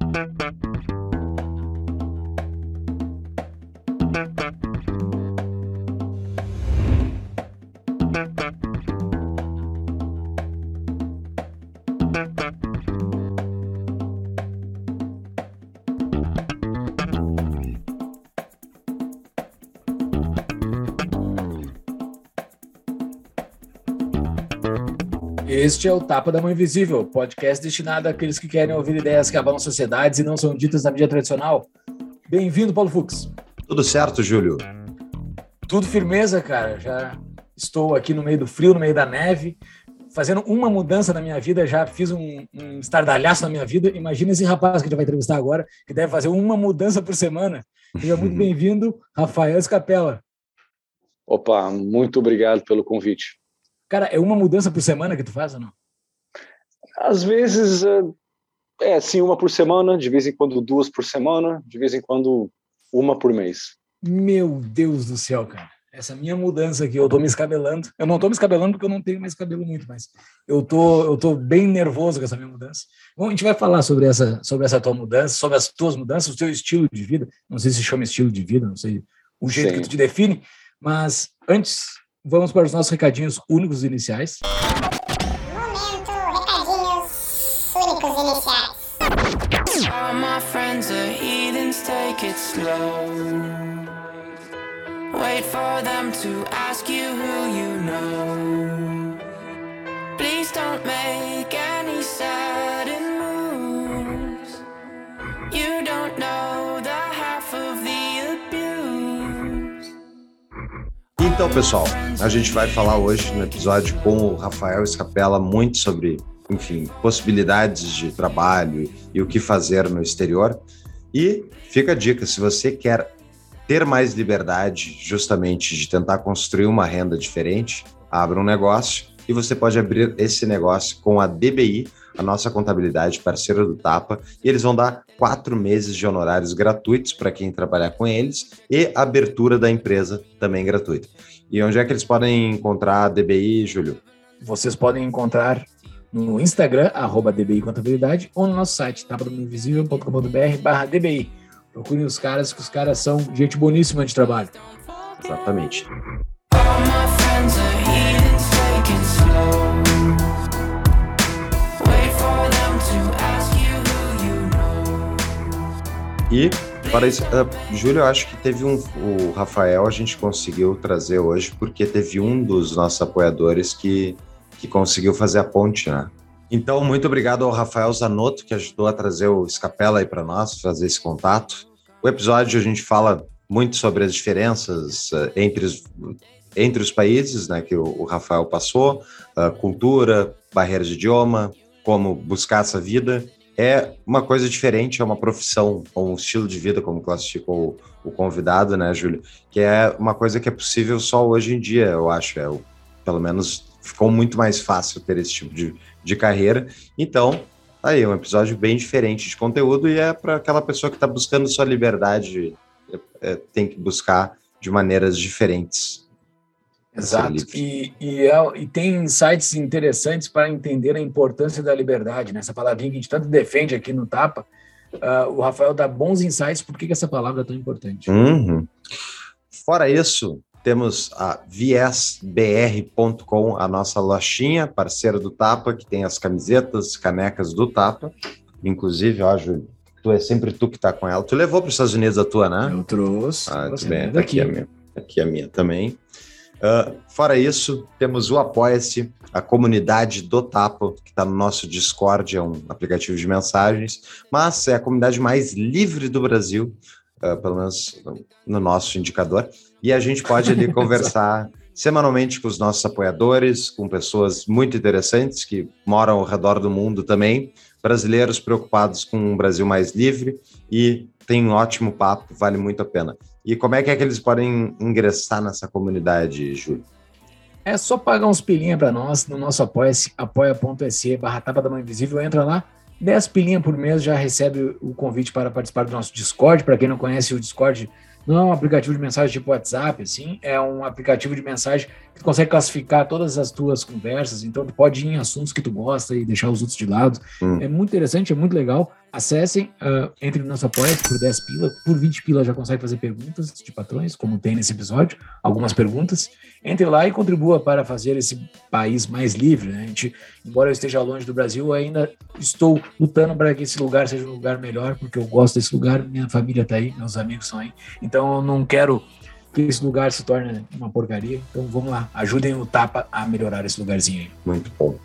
Thank you. Este é o Tapa da Mão Invisível, podcast destinado àqueles que querem ouvir ideias que abalam sociedades e não são ditas na mídia tradicional. Bem-vindo, Paulo Fux. Tudo certo, Júlio? Tudo firmeza, cara. Já estou aqui no meio do frio, no meio da neve, fazendo uma mudança na minha vida. Já fiz um, um estardalhaço na minha vida. Imagina esse rapaz que a gente vai entrevistar agora, que deve fazer uma mudança por semana. Seja muito bem-vindo, Rafael Escapela. Opa, muito obrigado pelo convite. Cara, é uma mudança por semana que tu faz ou não? Às vezes, é, é sim, uma por semana, de vez em quando duas por semana, de vez em quando uma por mês. Meu Deus do céu, cara. Essa minha mudança aqui, eu tô me escabelando. Eu não tô me escabelando porque eu não tenho mais cabelo muito, mas eu tô, eu tô bem nervoso com essa minha mudança. Bom, a gente vai falar sobre essa, sobre essa tua mudança, sobre as tuas mudanças, o teu estilo de vida. Não sei se chama estilo de vida, não sei o jeito Sim. que tu te define, mas antes vamos para os nossos recadinhos únicos iniciais. Momento, recadinhos únicos iniciais. All my friends are heathens, take it slow. Wait for them to ask you who you know. Então, pessoal, a gente vai falar hoje no episódio com o Rafael Escapela muito sobre, enfim, possibilidades de trabalho e o que fazer no exterior. E fica a dica, se você quer ter mais liberdade justamente de tentar construir uma renda diferente, abra um negócio e você pode abrir esse negócio com a DBI, a nossa contabilidade parceira do Tapa, e eles vão dar quatro meses de honorários gratuitos para quem trabalhar com eles e abertura da empresa também gratuita. E onde é que eles podem encontrar a DBI, Júlio? Vocês podem encontrar no Instagram, arroba DBI Contabilidade, ou no nosso site, tapadoinvisível.com.br barra DBI. Procurem os caras, que os caras são gente boníssima de trabalho. Exatamente. E para isso, uh, Júlio, eu acho que teve um. O Rafael a gente conseguiu trazer hoje, porque teve um dos nossos apoiadores que, que conseguiu fazer a ponte, né? Então, muito obrigado ao Rafael Zanotto, que ajudou a trazer o Escapela aí para nós, fazer esse contato. O episódio a gente fala muito sobre as diferenças uh, entre, os, entre os países né, que o, o Rafael passou, uh, cultura, barreiras de idioma, como buscar essa vida é uma coisa diferente, é uma profissão, ou um estilo de vida, como classificou o, o convidado, né, Júlio? Que é uma coisa que é possível só hoje em dia, eu acho. É, pelo menos ficou muito mais fácil ter esse tipo de, de carreira. Então, tá aí, um episódio bem diferente de conteúdo e é para aquela pessoa que está buscando sua liberdade, é, é, tem que buscar de maneiras diferentes. Exato. E, e, é, e, tem insights interessantes para entender a importância da liberdade, né? Essa palavrinha que a gente tanto defende aqui no Tapa. Uh, o Rafael dá bons insights por que, que essa palavra é tão importante. Uhum. Fora isso, temos a viesbr.com, a nossa lojinha, parceira do Tapa, que tem as camisetas, canecas do Tapa. Inclusive, ó, Júlio, tu é sempre tu que tá com ela. Tu levou para os Estados Unidos a tua, né? Eu trouxe. Ah, tudo bem. Aqui, aqui a minha. Aqui a minha também. Uh, fora isso, temos o Apoia-se, a comunidade do Tapa, que está no nosso Discord, é um aplicativo de mensagens, mas é a comunidade mais livre do Brasil, uh, pelo menos no nosso indicador, e a gente pode ali conversar semanalmente com os nossos apoiadores, com pessoas muito interessantes que moram ao redor do mundo também, brasileiros preocupados com um Brasil mais livre, e tem um ótimo papo, vale muito a pena. E como é que é que eles podem ingressar nessa comunidade, Júlio? É só pagar uns pilinha para nós no nosso apoia-se, apoia.se barra tapa da mão invisível, entra lá, 10 pilinha por mês já recebe o convite para participar do nosso Discord. Para quem não conhece, o Discord não é um aplicativo de mensagem tipo WhatsApp, assim, é um aplicativo de mensagem Tu consegue classificar todas as tuas conversas, então tu pode ir em assuntos que tu gosta e deixar os outros de lado. Hum. É muito interessante, é muito legal. Acessem, uh, entre no nosso apoia por 10 pila, por 20 pila já consegue fazer perguntas de patrões, como tem nesse episódio, algumas perguntas. Entre lá e contribua para fazer esse país mais livre. Né? A gente, embora eu esteja longe do Brasil, ainda estou lutando para que esse lugar seja um lugar melhor, porque eu gosto desse lugar, minha família está aí, meus amigos estão aí. Então eu não quero que esse lugar se torne uma porcaria. Então vamos lá, ajudem o Tapa a melhorar esse lugarzinho aí. Muito bom.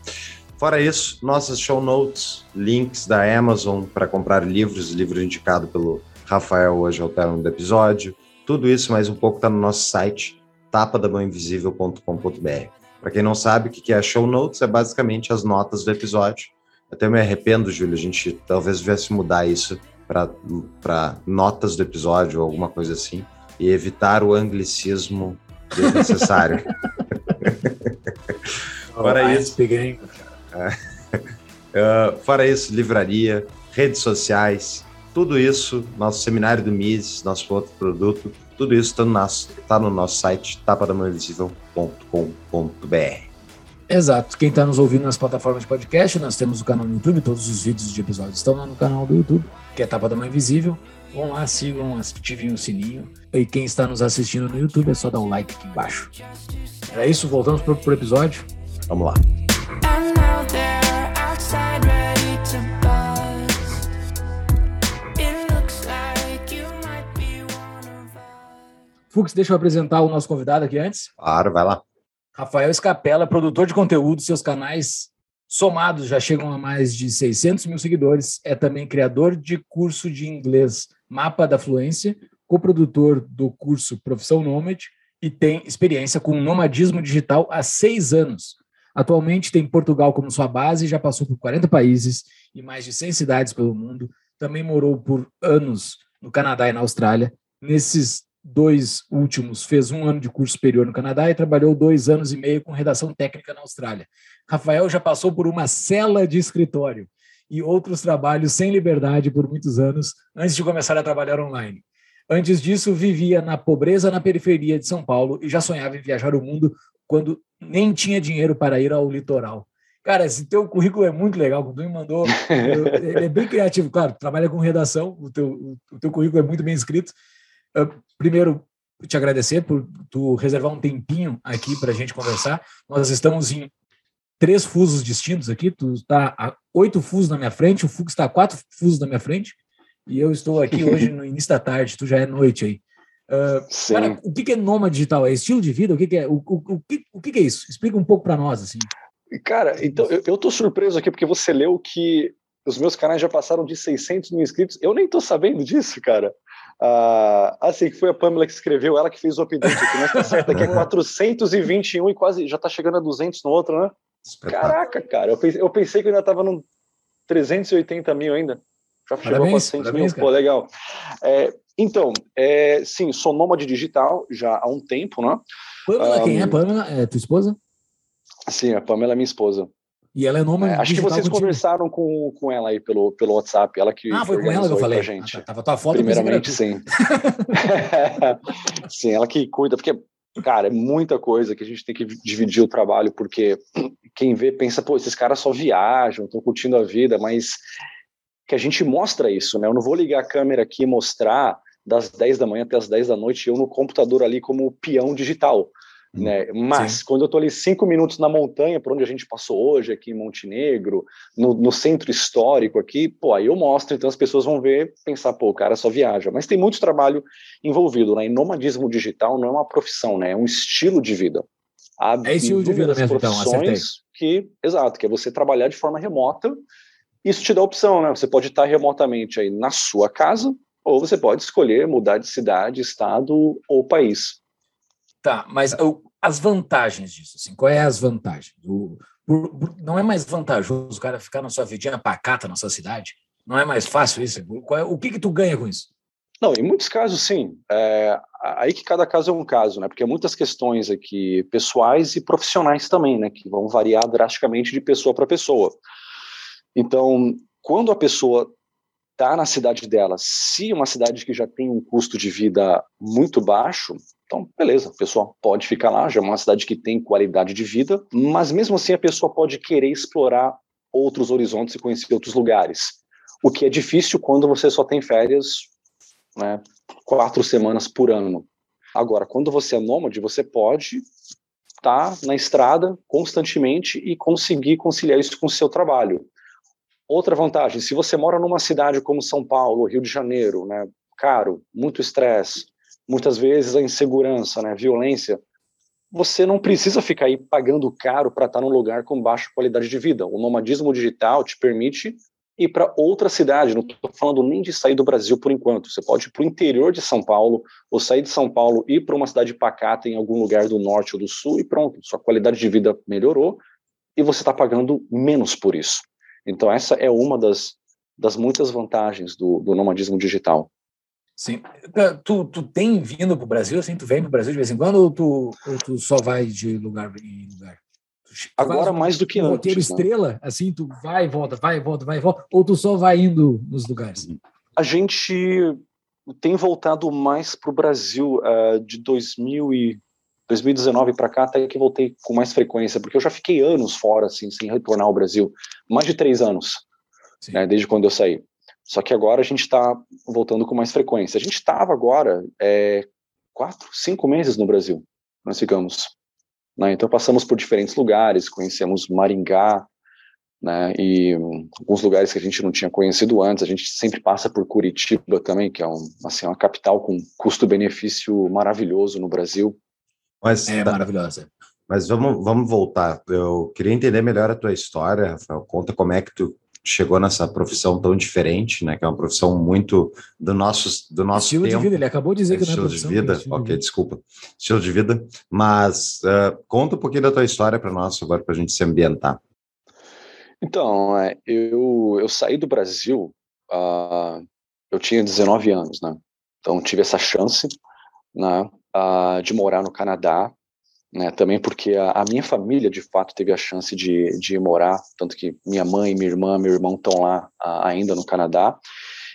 Fora isso, nossas show notes, links da Amazon para comprar livros, livro indicado pelo Rafael hoje ao término do episódio. Tudo isso mais um pouco está no nosso site, tapadamãoinvisível.com.br. Para quem não sabe o que é show notes, é basicamente as notas do episódio. Até me arrependo, Júlio, a gente talvez devesse mudar isso para notas do episódio ou alguma coisa assim, e evitar o anglicismo desnecessário. Fora isso. Peguei, Uh, fora isso, livraria, redes sociais, tudo isso, nosso seminário do Mises, nosso outro produto, tudo isso está no nosso, tá no nosso site tapadamãoinvisível.com.br. Exato. Quem está nos ouvindo nas plataformas de podcast, nós temos o canal no YouTube, todos os vídeos de episódios estão lá no canal do YouTube, que é Tapa da Mãe Invisível. Vão lá, sigam, ativem o sininho. E quem está nos assistindo no YouTube é só dar um like aqui embaixo. Era isso, voltamos para o episódio. Vamos lá. Fux, deixa eu apresentar o nosso convidado aqui antes. Claro, vai lá. Rafael Escapela, produtor de conteúdo, seus canais somados já chegam a mais de 600 mil seguidores. É também criador de curso de inglês Mapa da Fluência, coprodutor do curso Profissão Nômade e tem experiência com nomadismo digital há seis anos. Atualmente tem Portugal como sua base, já passou por 40 países e mais de 100 cidades pelo mundo. Também morou por anos no Canadá e na Austrália. Nesses dois últimos, fez um ano de curso superior no Canadá e trabalhou dois anos e meio com redação técnica na Austrália. Rafael já passou por uma cela de escritório e outros trabalhos sem liberdade por muitos anos antes de começar a trabalhar online. Antes disso, vivia na pobreza na periferia de São Paulo e já sonhava em viajar o mundo quando nem tinha dinheiro para ir ao litoral. Cara, esse teu currículo é muito legal, o me mandou. Ele é bem criativo, claro, trabalha com redação, o teu, o teu currículo é muito bem escrito. Eu, primeiro, te agradecer por tu reservar um tempinho aqui para a gente conversar. Nós estamos em três fusos distintos aqui. Tu está a oito fusos na minha frente, o Fux está a quatro fusos na minha frente, e eu estou aqui hoje no início da tarde, tu já é noite aí. Ah, Sim. Cara, o que que é nômade digital? É estilo de vida? O que que é, o, o, o que, o que que é isso? Explica um pouco para nós, assim. Cara, então eu, eu tô surpreso aqui porque você leu que os meus canais já passaram de 600 mil inscritos. Eu nem tô sabendo disso, cara. Ah, assim, que foi a Pamela que escreveu, ela que fez o update aqui, mas tá certo, aqui é 421 e quase já tá chegando a 200 no outro, né? Caraca, cara, eu pensei, eu pensei que eu ainda tava no 380 mil ainda. Já chegou Parabéns, a 400 parabéns, mil, pô, legal. É, então, é, sim, sou nômade digital já há um tempo, né? Pamela, quem é Um, Pamela? É tua esposa? Sim, a Pamela é minha esposa. E ela é nômade É, acho que vocês contigo. conversaram com, com ela aí pelo, pelo WhatsApp, ela que Ah, foi com ela que eu falei. pra gente. Ah, tá, tava tua foto. eu pensei que era Primeiramente, sim. sim, ela que cuida, porque, cara, é muita coisa que a gente tem que dividir o trabalho, porque quem vê pensa, pô, esses caras só viajam, estão curtindo a vida, mas que a gente mostra isso, né? Eu não vou ligar a câmera aqui e mostrar das 10 da manhã até as 10 da noite eu no computador ali como peão digital. Hum, Né? Mas quando eu tô ali cinco minutos na montanha, por onde a gente passou hoje, aqui em Montenegro, no, no centro histórico aqui, pô, aí eu mostro, então as pessoas vão ver, pensar, pô, o cara só viaja. Mas tem muito trabalho envolvido, né? E nomadismo digital não é uma profissão, né? É um estilo de vida. Há É estilo de vida mesmo, então, acertei. que, exato, que é você trabalhar de forma remota. Isso te dá opção, né? Você pode estar remotamente aí na sua casa, ou você pode escolher mudar de cidade, estado ou país. Tá, mas as vantagens disso, assim, qual é as vantagens? O- não é mais vantajoso o cara ficar na sua vidinha pacata na sua cidade? Não é mais fácil isso? É- o que que tu ganha com isso? Não, em muitos casos, sim. É, aí que cada caso é um caso, né? Porque muitas questões aqui pessoais e profissionais também, né? Que vão variar drasticamente de pessoa para pessoa. Então, quando a pessoa está na cidade dela, se uma cidade que já tem um custo de vida muito baixo, então beleza, a pessoa pode ficar lá, já é uma cidade que tem qualidade de vida, mas mesmo assim a pessoa pode querer explorar outros horizontes e conhecer outros lugares. O que é difícil quando você só tem férias né, quatro semanas por ano. Agora, quando você é nômade, você pode estar tá na estrada constantemente e conseguir conciliar isso com o seu trabalho. Outra vantagem, se você mora numa cidade como São Paulo, Rio de Janeiro, né, caro, muito estresse, muitas vezes a insegurança, né, violência, você não precisa ficar aí pagando caro para estar num lugar com baixa qualidade de vida. O nomadismo digital te permite ir para outra cidade. Não estou falando nem de sair do Brasil por enquanto. Você pode ir para o interior de São Paulo, ou sair de São Paulo e ir para uma cidade pacata em algum lugar do norte ou do sul e pronto. Sua qualidade de vida melhorou e você está pagando menos por isso. Então, essa é uma das, das muitas vantagens do, do nomadismo digital. Sim. Tá, tu, tu tem vindo para o Brasil, assim, tu vem para o Brasil de vez em quando ou tu, ou tu só vai de lugar em lugar? Agora mais do que antes. roteiro né? estrela, assim, tu vai e volta, vai e volta, vai e volta, ou tu só vai indo nos lugares? A gente tem voltado mais para o Brasil uh, de 2000 e 2019 para cá, até que voltei com mais frequência, porque eu já fiquei anos fora, assim, sem retornar ao Brasil. Mais de três anos, né, desde quando eu saí. Só que agora a gente está voltando com mais frequência. A gente estava agora é, quatro, cinco meses no Brasil, nós ficamos. Né? Então passamos por diferentes lugares, conhecemos Maringá, né, e um, alguns lugares que a gente não tinha conhecido antes. A gente sempre passa por Curitiba também, que é um, assim, uma capital com custo-benefício maravilhoso no Brasil. Mas, é tá, maravilhosa. Mas vamos, vamos voltar. Eu queria entender melhor a tua história, Rafael. Conta como é que tu chegou nessa profissão tão diferente, né? Que é uma profissão muito do nosso do nosso estilo tempo. de vida. Ele acabou de dizer que não é estilo de vida. Estilo ok, de vida. desculpa. Estilo de vida. Mas uh, conta um pouquinho da tua história para nós agora para a gente se ambientar. Então, é, eu eu saí do Brasil. Uh, eu tinha 19 anos, né? Então tive essa chance, né? uh, de morar no Canadá, né, também porque a, a, minha família, de fato, teve a chance de, de morar, tanto que minha mãe, minha irmã, meu irmão estão lá uh, ainda no Canadá,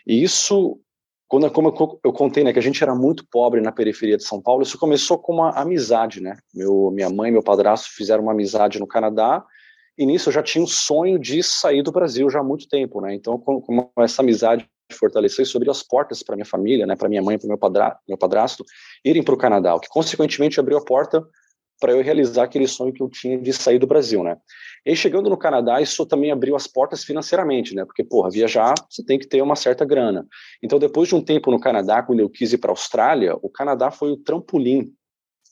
e isso, quando, como eu, eu, contei, né, que a gente era muito pobre na periferia de São Paulo, isso começou com uma amizade, né, meu, minha mãe e meu padrasto fizeram uma amizade no Canadá, e nisso eu já tinha um sonho de sair do Brasil já há muito tempo, né, então como essa amizade fortalecer e sobre as portas para minha família, né, para minha mãe, para meu padrasto, meu padrasto irem para o Canadá, o que consequentemente abriu a porta para eu realizar aquele sonho que eu tinha de sair do Brasil, né? E chegando no Canadá, isso também abriu as portas financeiramente, né? Porque, porra, viajar, você tem que ter uma certa grana. Então, depois de um tempo no Canadá, quando eu quis ir para a Austrália, o Canadá foi o trampolim,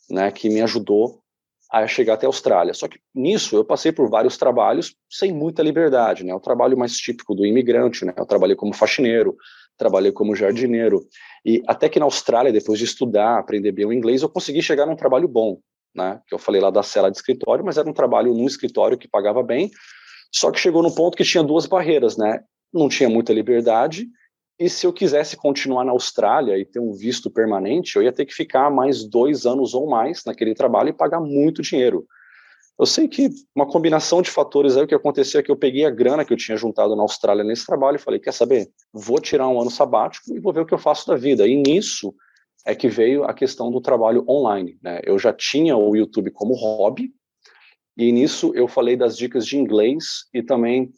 né, que me ajudou a chegar até a Austrália. Só que nisso eu passei por vários trabalhos sem muita liberdade, né? O trabalho mais típico do imigrante, né? Eu trabalhei como faxineiro, trabalhei como jardineiro e até que na Austrália, depois de estudar, aprender bem o inglês, eu consegui chegar num trabalho bom, né? Que eu falei lá da cela de escritório, mas era um trabalho num escritório que pagava bem. Só que chegou num ponto que tinha duas barreiras, né? Não tinha muita liberdade e se eu quisesse continuar na Austrália e ter um visto permanente, eu ia ter que ficar mais dois anos ou mais naquele trabalho e pagar muito dinheiro. Eu sei que uma combinação de fatores aí, o que aconteceu é que eu peguei a grana que eu tinha juntado na Austrália nesse trabalho e falei, quer saber, vou tirar um ano sabático e vou ver o que eu faço da vida. E nisso é que veio a questão do trabalho online. Né? Eu já tinha o YouTube como hobby, e nisso eu falei das dicas de inglês e também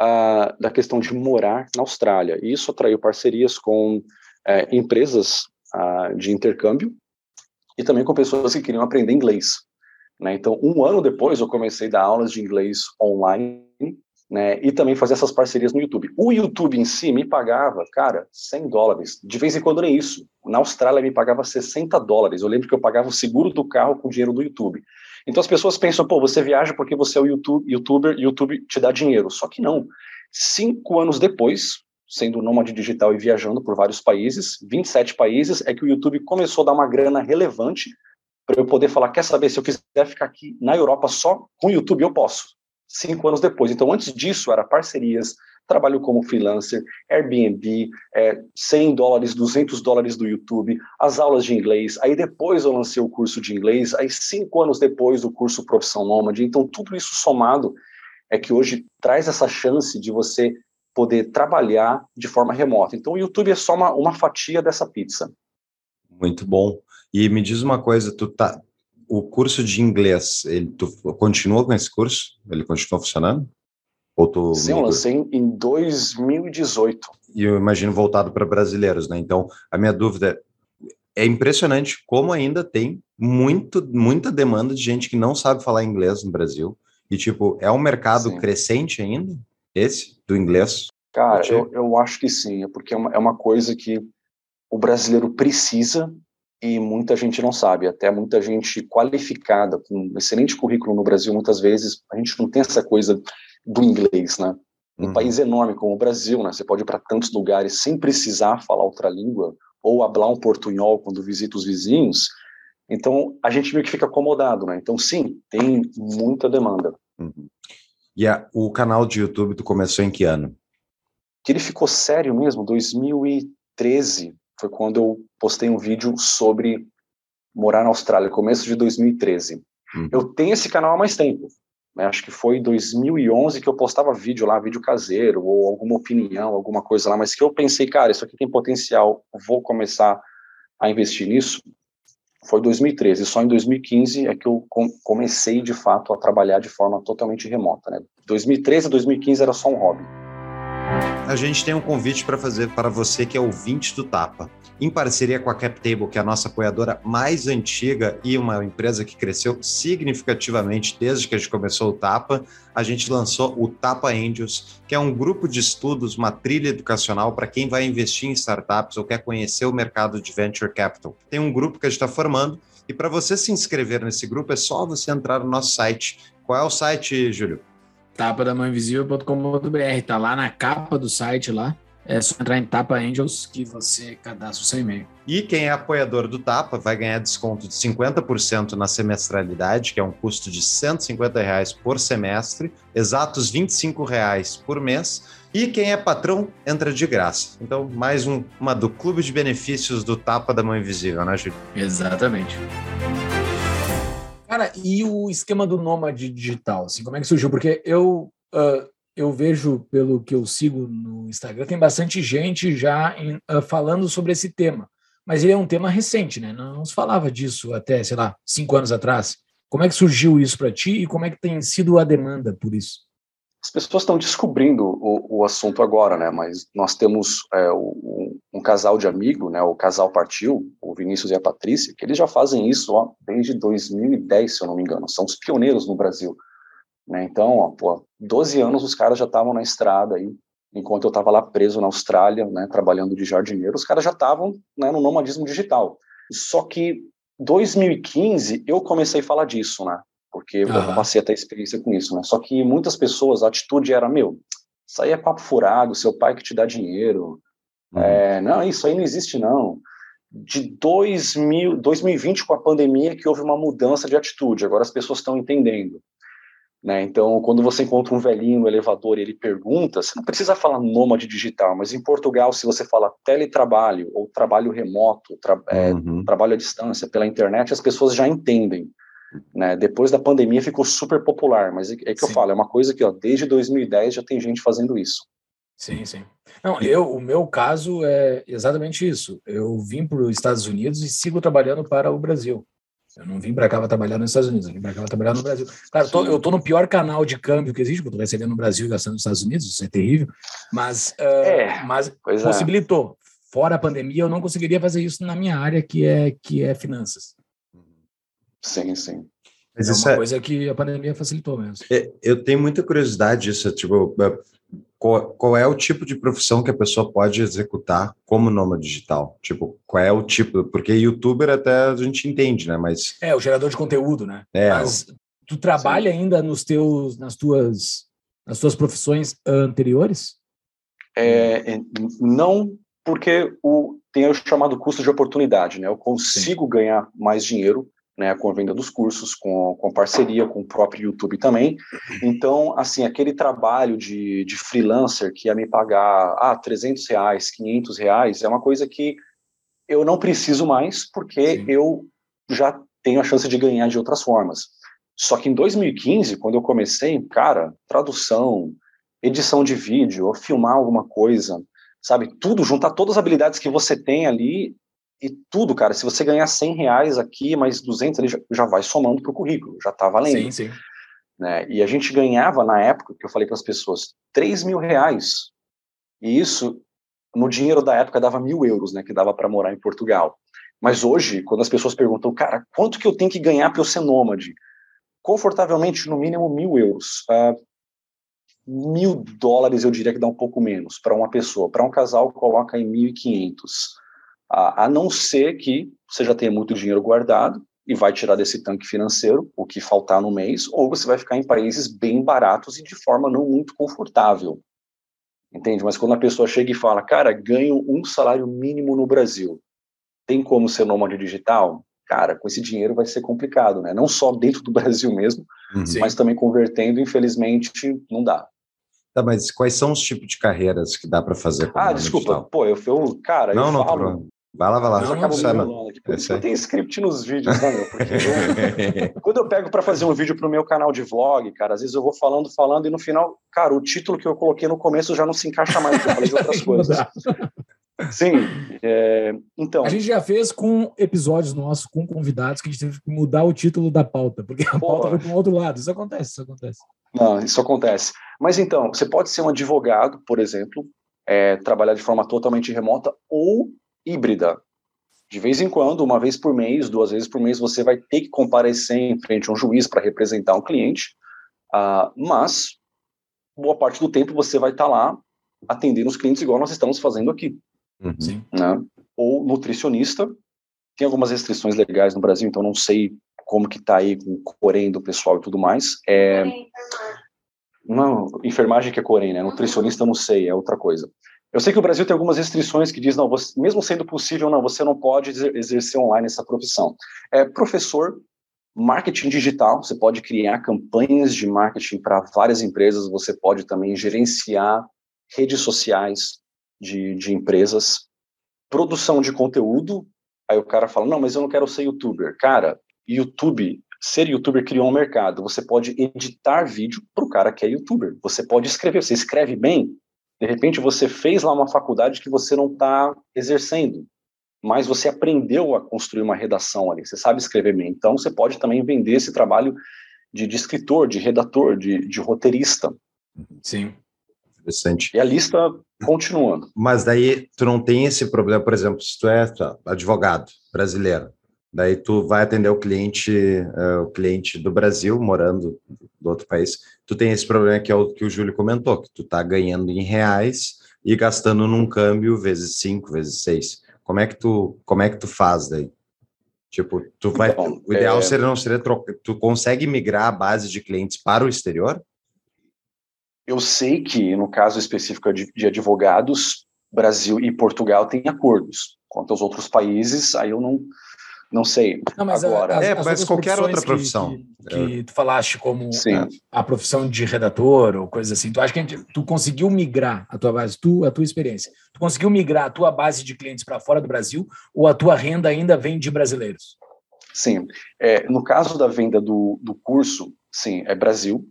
uh, da questão de morar na Austrália. E isso atraiu parcerias com uh, empresas uh, de intercâmbio e também com pessoas que queriam aprender inglês. Né? Então, um ano depois, eu comecei a dar aulas de inglês online né, e também fazer essas parcerias no YouTube. O YouTube em si me pagava, cara, 100 dólares. De vez em quando nem isso. Na Austrália me pagava 60 dólares. Eu lembro que eu pagava o seguro do carro com o dinheiro do YouTube. Então as pessoas pensam, pô, você viaja porque você é o YouTube, youtuber, YouTube te dá dinheiro. Só que não. Cinco anos depois, sendo nômade digital e viajando por vários países, 27 países, é que o YouTube começou a dar uma grana relevante para eu poder falar, quer saber, se eu quiser ficar aqui na Europa só com o YouTube, eu posso. Cinco anos depois. Então, antes disso, era parcerias, trabalho como freelancer, Airbnb, é, 100 dólares, 200 dólares do YouTube, as aulas de inglês. Aí depois eu lancei o curso de inglês, aí cinco anos depois o curso Profissão Nômade. Então tudo isso somado é que hoje traz essa chance de você poder trabalhar de forma remota. Então, o YouTube é só uma, uma fatia dessa pizza. Muito bom. E me diz uma coisa, tu tá, o curso de inglês, ele tu continua com esse curso? Ele continua funcionando? Ou tu Sim, eu lancei em 2018. E eu imagino voltado para brasileiros, né? Então, a minha dúvida é, é impressionante como ainda tem muito, muita demanda de gente que não sabe falar inglês no Brasil. E, tipo, é um mercado sim. crescente ainda, esse, do inglês? Cara, eu, eu acho que sim, é porque é uma, é uma coisa que o brasileiro precisa e muita gente não sabe, até muita gente qualificada, com um excelente currículo no Brasil, muitas vezes a gente não tem essa coisa do inglês, né? Um uhum. país enorme como o Brasil, né? Você pode ir para tantos lugares sem precisar falar outra língua ou falar um portunhol quando visita os vizinhos. Então a gente meio que fica acomodado, né? Então sim, tem muita demanda. Uhum. E a, o canal de YouTube tu começou em que ano? Que ele ficou sério mesmo, 2013 foi quando eu postei um vídeo sobre morar na Austrália, começo de 2013. Uhum. Eu tenho esse canal há mais tempo. Né? Acho que foi em 2011 que eu postava vídeo lá, vídeo caseiro, ou alguma opinião, alguma coisa lá, mas que eu pensei, cara, isso aqui tem potencial, vou começar a investir nisso. Foi 2013, só em 2015 é que eu comecei de fato a trabalhar de forma totalmente remota. Né? 2013 a 2015 era só um hobby a gente tem um convite para fazer para você que é ouvinte do Tapa. Em parceria com a CapTable, que é a nossa apoiadora mais antiga e uma empresa que cresceu significativamente desde que a gente começou o Tapa, a gente lançou o Tapa Angels, que é um grupo de estudos, uma trilha educacional para quem vai investir em startups ou quer conhecer o mercado de venture capital. Tem um grupo que a gente está formando e para você se inscrever nesse grupo é só você entrar no nosso site. Qual é o site, Júlio? tapadamãoinvisível.com.br, tá lá na capa do site lá. É só entrar em Tapa Angels que você cadastra o seu e-mail. E quem é apoiador do Tapa vai ganhar desconto de 50% na semestralidade, que é um custo de 150 reais por semestre, exatos 25 reais por mês. E quem é patrão entra de graça. Então, mais um, uma do Clube de Benefícios do Tapa da Mão Invisível, né, Júlio? Exatamente. Cara, e o esquema do nômade digital, assim, como é que surgiu? Porque eu, uh, eu vejo, pelo que eu sigo no Instagram, tem bastante gente já em, uh, falando sobre esse tema. Mas ele é um tema recente, né? Não, não se falava disso até, sei lá, cinco anos atrás. Como é que surgiu isso para ti e como é que tem sido a demanda por isso? As pessoas estão descobrindo o, o, assunto agora, né? Mas nós temos é, um, um, casal de amigo, né? O casal partiu, o Vinícius e a Patrícia, que eles já fazem isso ó, desde 2010, se eu não me engano. São os pioneiros no Brasil. Né? Então, ó, pô, 12 anos os caras já estavam na estrada aí, enquanto eu estava lá preso na Austrália, né? Trabalhando de jardineiro, os caras já estavam né, no nomadismo digital. Só que 2015 eu comecei a falar disso, né? Porque uhum. eu passei a ter experiência com isso, né? Só que muitas pessoas, a atitude era, meu, isso aí é papo furado, seu pai que te dá dinheiro. Uhum. É, não, isso aí não existe, não. De 2000, 2020, com a pandemia, que houve uma mudança de atitude, agora as pessoas estão entendendo. Né? Então, quando você encontra um velhinho no elevador e ele pergunta, você não precisa falar nômade digital, mas em Portugal, se você fala teletrabalho ou trabalho remoto, tra é, uhum. trabalho à distância pela internet, as pessoas já entendem. Né? Depois da pandemia ficou super popular, mas é, é que sim. eu falo, é uma coisa que ó, desde 2010 já tem gente fazendo isso. Sim, sim. Não, eu, o meu caso é exatamente isso. Eu vim para os Estados Unidos e sigo trabalhando para o Brasil. Eu não vim para cá para trabalhar nos Estados Unidos, eu vim para cá para trabalhar no Brasil. Claro, tô, eu estou no pior canal de câmbio que existe, porque eu estou recebendo no Brasil e gastando nos Estados Unidos, isso é terrível, mas, uh, é, mas é. possibilitou. É. Fora a pandemia, eu não conseguiria fazer isso na minha área, que é, que é finanças. Sim, sim. Mas é uma é... coisa que a pandemia facilitou mesmo. É, eu tenho muita curiosidade disso, tipo, é, qual, qual, é o tipo de profissão que a pessoa pode executar como nômade digital? Tipo, qual é o tipo? Porque youtuber até a gente entende, né? Mas é o gerador de conteúdo, né? É. Mas tu trabalha Sim. ainda nos teus, nas tuas, nas tuas profissões anteriores? É, não, porque o tem o chamado custo de oportunidade, né? Eu consigo Sim. ganhar mais dinheiro né, com a venda dos cursos, com, com parceria com o próprio YouTube também. Então, assim, aquele trabalho de, de freelancer que ia me pagar ah, 300 reais, 500 reais, é uma coisa que eu não preciso mais, porque Sim. eu já tenho a chance de ganhar de outras formas. Só que em 2015, quando eu comecei, cara, tradução, edição de vídeo, ou filmar alguma coisa, sabe? Tudo, juntar todas as habilidades que você tem ali e tudo, cara. Se você ganhar 100 reais aqui, mais 200 ali, já, já vai somando pro currículo, já tá valendo. Sim, sim. Né? E a gente ganhava, na época, que eu falei para as pessoas, 3 mil reais. E isso, no dinheiro da época, dava mil euros, né? Que dava para morar em Portugal. Mas hoje, quando as pessoas perguntam, cara, quanto que eu tenho que ganhar para eu ser nômade? Confortavelmente, no mínimo mil euros. Uh, mil dólares eu diria que dá um pouco menos para uma pessoa. Para um casal, coloca em 1.500. A, a não ser que você já tenha muito dinheiro guardado e vai tirar desse tanque financeiro o que faltar no mês, ou você vai ficar em países bem baratos e de forma não muito confortável. Entende? Mas quando a pessoa chega e fala, cara, ganho um salário mínimo no Brasil, tem como ser nômade digital? Cara, com esse dinheiro vai ser complicado, né? Não só dentro do Brasil mesmo, uhum. mas também convertendo, infelizmente, não dá. Tá, mas quais são os tipos de carreiras que dá para fazer? Ah, desculpa, digital? pô, eu, eu cara, não, eu não, falo, Vai lá, vai lá. Eu acabo aqui. Por isso que eu tenho script nos vídeos, né, meu? Porque eu, quando eu pego para fazer um vídeo pro meu canal de vlog, cara, às vezes eu vou falando, falando, e no final, cara, o título que eu coloquei no começo já não se encaixa mais, porque eu falei de outras coisas. Sim, é, então. A gente já fez com episódios nossos, com convidados, que a gente teve que mudar o título da pauta, porque a Pô, pauta foi para um outro lado. Isso acontece, isso acontece. Não, isso acontece. Mas então, você pode ser um advogado, por exemplo, é, trabalhar de forma totalmente remota ou híbrida. De vez em quando, uma vez por mês, duas vezes por mês, você vai ter que comparecer em frente a um juiz para representar um cliente, uh, mas boa parte do tempo você vai estar tá lá atendendo os clientes igual nós estamos fazendo aqui. Uhum. Né? Ou nutricionista, tem algumas restrições legais no Brasil, então não sei como que tá aí com o corém do pessoal e tudo mais. É... Não, enfermagem que é corém, né? Nutricionista eu não sei, é outra coisa. Eu sei que o Brasil tem algumas restrições que diz não, você, mesmo sendo possível, não, você não pode exercer online essa profissão. É professor, marketing digital, você pode criar campanhas de marketing para várias empresas, você pode também gerenciar redes sociais de, de empresas, produção de conteúdo. Aí o cara fala, não, mas eu não quero ser youtuber. Cara, YouTube, ser youtuber criou um mercado. Você pode editar vídeo para o cara que é youtuber. Você pode escrever, você escreve bem, de repente você fez lá uma faculdade que você não está exercendo, mas você aprendeu a construir uma redação ali, você sabe escrever bem. Então você pode também vender esse trabalho de, de escritor, de redator, de, de roteirista. Sim. Interessante. E a lista continuando. Mas daí tu não tem esse problema, por exemplo, se tu é advogado brasileiro, Daí tu vai atender o cliente, uh, o cliente do Brasil, morando do outro país. Tu tem esse problema que é o que o Júlio comentou, que tu tá ganhando em reais e gastando num câmbio vezes cinco, vezes seis. Como é que tu, como é que tu faz daí? Tipo, tu vai, então, o ideal é... seria não seria trocar, tu consegue migrar a base de clientes para o exterior? Eu sei que no caso específico de, de advogados, Brasil e Portugal têm acordos. Quanto aos outros países, aí eu não não sei. Não, mas agora. A, é, mas qualquer outra profissão. Que, que, que, tu falaste como a, a, profissão de redator ou coisa assim. Tu acha que gente, tu conseguiu migrar a tua base, tu, a tua experiência? Tu conseguiu migrar a tua base de clientes para fora do Brasil ou a tua renda ainda vem de brasileiros? Sim. É, no caso da venda do, do curso, sim, é Brasil.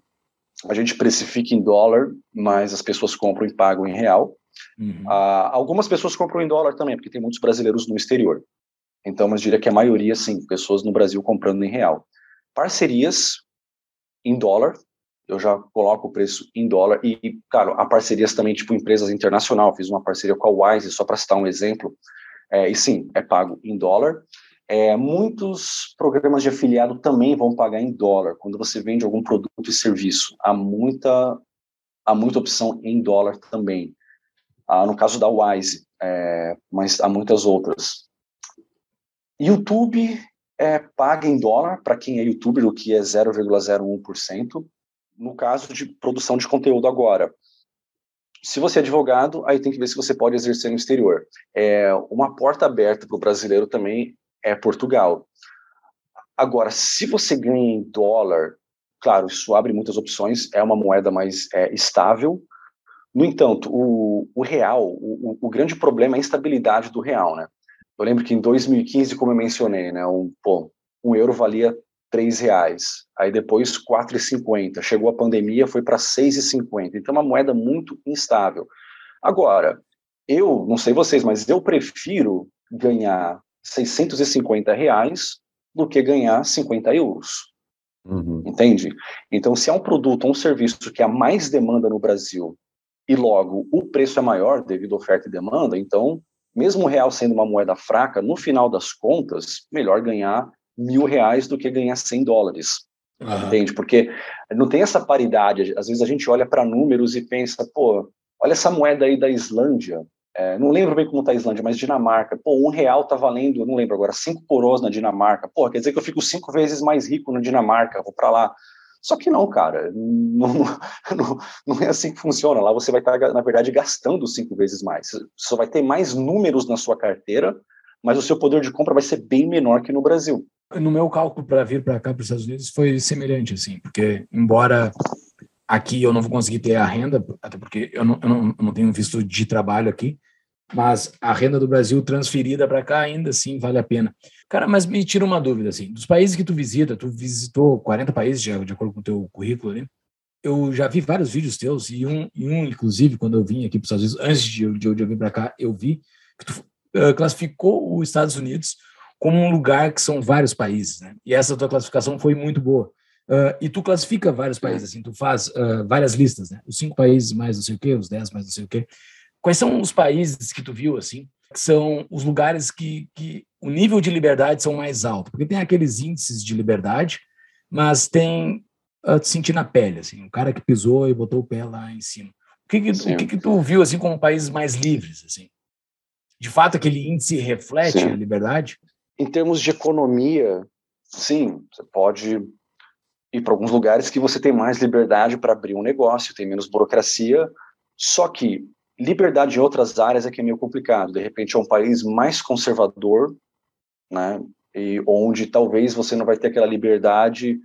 A gente precifica em dólar, mas as pessoas compram e pagam em real. Uhum. Ah, algumas pessoas compram em dólar também, porque tem muitos brasileiros no exterior. Então, mas diria que a maioria, sim, pessoas no Brasil comprando em real. Parcerias em dólar, eu já coloco o preço em dólar. E, claro, há parcerias também, tipo empresas internacional. Fiz uma parceria com a Wise, só para citar um exemplo. É, e sim, é pago em dólar. É, muitos programas de afiliado também vão pagar em dólar. Quando você vende algum produto e serviço, há muita, há muita opção em dólar também. Ah, no caso da Wise, é, mas há muitas outras. YouTube é, paga em dólar para quem é youtuber, o que é 0,01%, no caso de produção de conteúdo agora. Se você é advogado, aí tem que ver se você pode exercer no exterior. É, uma porta aberta para o brasileiro também é Portugal. Agora, se você ganha em dólar, claro, isso abre muitas opções, é uma moeda mais é, estável. No entanto, o, o real, o, o, grande problema é a instabilidade do real, né? Eu lembro que em 2015, como eu mencionei, né, um, pô, um euro valia três reais. Aí depois 4,50. Chegou a pandemia, foi para 6,50. Então é uma moeda muito instável. Agora, eu não sei vocês, mas eu prefiro ganhar 650 reais do que ganhar 50 euros. Uhum. Entende? Então, se é um produto ou um serviço que há mais demanda no Brasil e logo o preço é maior devido à oferta e demanda, então, mesmo o real sendo uma moeda fraca, no final das contas, melhor ganhar mil reais do que ganhar 100 dólares. Uhum. Entende? Porque não tem essa paridade. Às vezes a gente olha para números e pensa, pô, olha essa moeda aí da Islândia. É, não lembro bem como está a Islândia, mas Dinamarca. Pô, um real tá valendo, não lembro agora, cinco coroas na Dinamarca. Pô, quer dizer que eu fico cinco vezes mais rico na Dinamarca, vou para lá. Só que não, cara, não, não, não, é assim que funciona. Lá você vai estar, na verdade, gastando cinco vezes mais. Você só vai ter mais números na sua carteira, mas o seu poder de compra vai ser bem menor que no Brasil. No meu cálculo para vir para cá, para os Estados Unidos, foi semelhante, assim, porque embora aqui eu não vou conseguir ter a renda, até porque eu não, eu não, eu não tenho visto de trabalho aqui, mas a renda do Brasil transferida para cá ainda assim vale a pena. Cara, mas me tira uma dúvida, assim, dos países que tu visita, tu visitou 40 países, de, de acordo com o teu currículo ali, eu já vi vários vídeos teus, e um, e um inclusive, quando eu vim aqui para os Estados Unidos, antes de, de, de eu vir para cá, eu vi que tu uh, classificou os Estados Unidos como um lugar que são vários países, né? E essa tua classificação foi muito boa. Uh, e tu classifica vários países, assim, tu faz uh, várias listas, né? Os cinco países mais não sei o quê, os dez mais não sei o quê. Quais são os países que tu viu, assim, que são os lugares que, que o nível de liberdade são mais alto? Porque tem aqueles índices de liberdade, mas tem uh, sentir na pele, assim, o cara que pisou e botou o pé lá em cima. O que que, o que, que tu viu, assim, como países mais livres, assim? De fato, aquele índice reflete Sim. a liberdade? Em termos de economia, sim, você pode ir para alguns lugares que você tem mais liberdade para abrir um negócio, tem menos burocracia, só que liberdade em outras áreas é que é meio complicado. De repente é um país mais conservador, né? E onde talvez você não vai ter aquela liberdade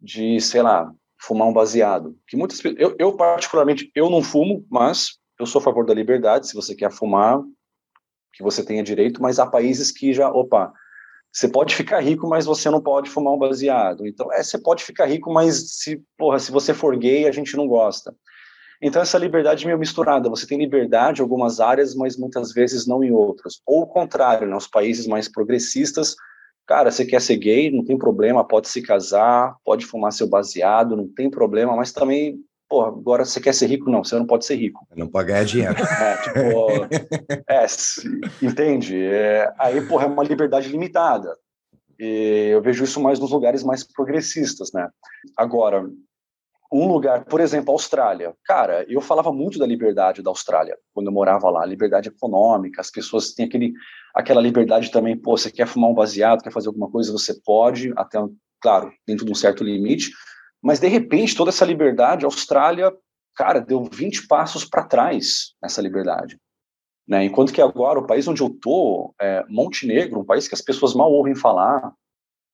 de, sei lá, fumar um baseado. Que muitas eu, eu particularmente eu não fumo, mas eu sou a favor da liberdade. Se você quer fumar, que você tenha direito. Mas há países que já, opa, você pode ficar rico, mas você não pode fumar um baseado. Então, é, você pode ficar rico, mas se, porra, se você for gay, a gente não gosta. Então, essa liberdade é meio misturada. Você tem liberdade em algumas áreas, mas muitas vezes não em outras. Ou o contrário, né? os países mais progressistas, cara, você quer ser gay, não tem problema, pode se casar, pode fumar seu baseado, não tem problema, mas também pô, agora você quer ser rico? Não, você não pode ser rico. Não pode ganhar dinheiro. É, tipo, é, entende? É, aí, porra, é uma liberdade limitada. E eu vejo isso mais nos lugares mais progressistas, né? Agora, um lugar, por exemplo, Austrália. Cara, eu falava muito da liberdade da Austrália quando eu morava lá, liberdade econômica, as pessoas têm aquele, aquela liberdade também, pô, você quer fumar um baseado, quer fazer alguma coisa, você pode, até, claro, dentro de um certo limite, mas, de repente, toda essa liberdade, a Austrália, cara, deu 20 passos para trás nessa liberdade. Né? Enquanto que agora, o país onde eu tô, é Montenegro, um país que as pessoas mal ouvem falar,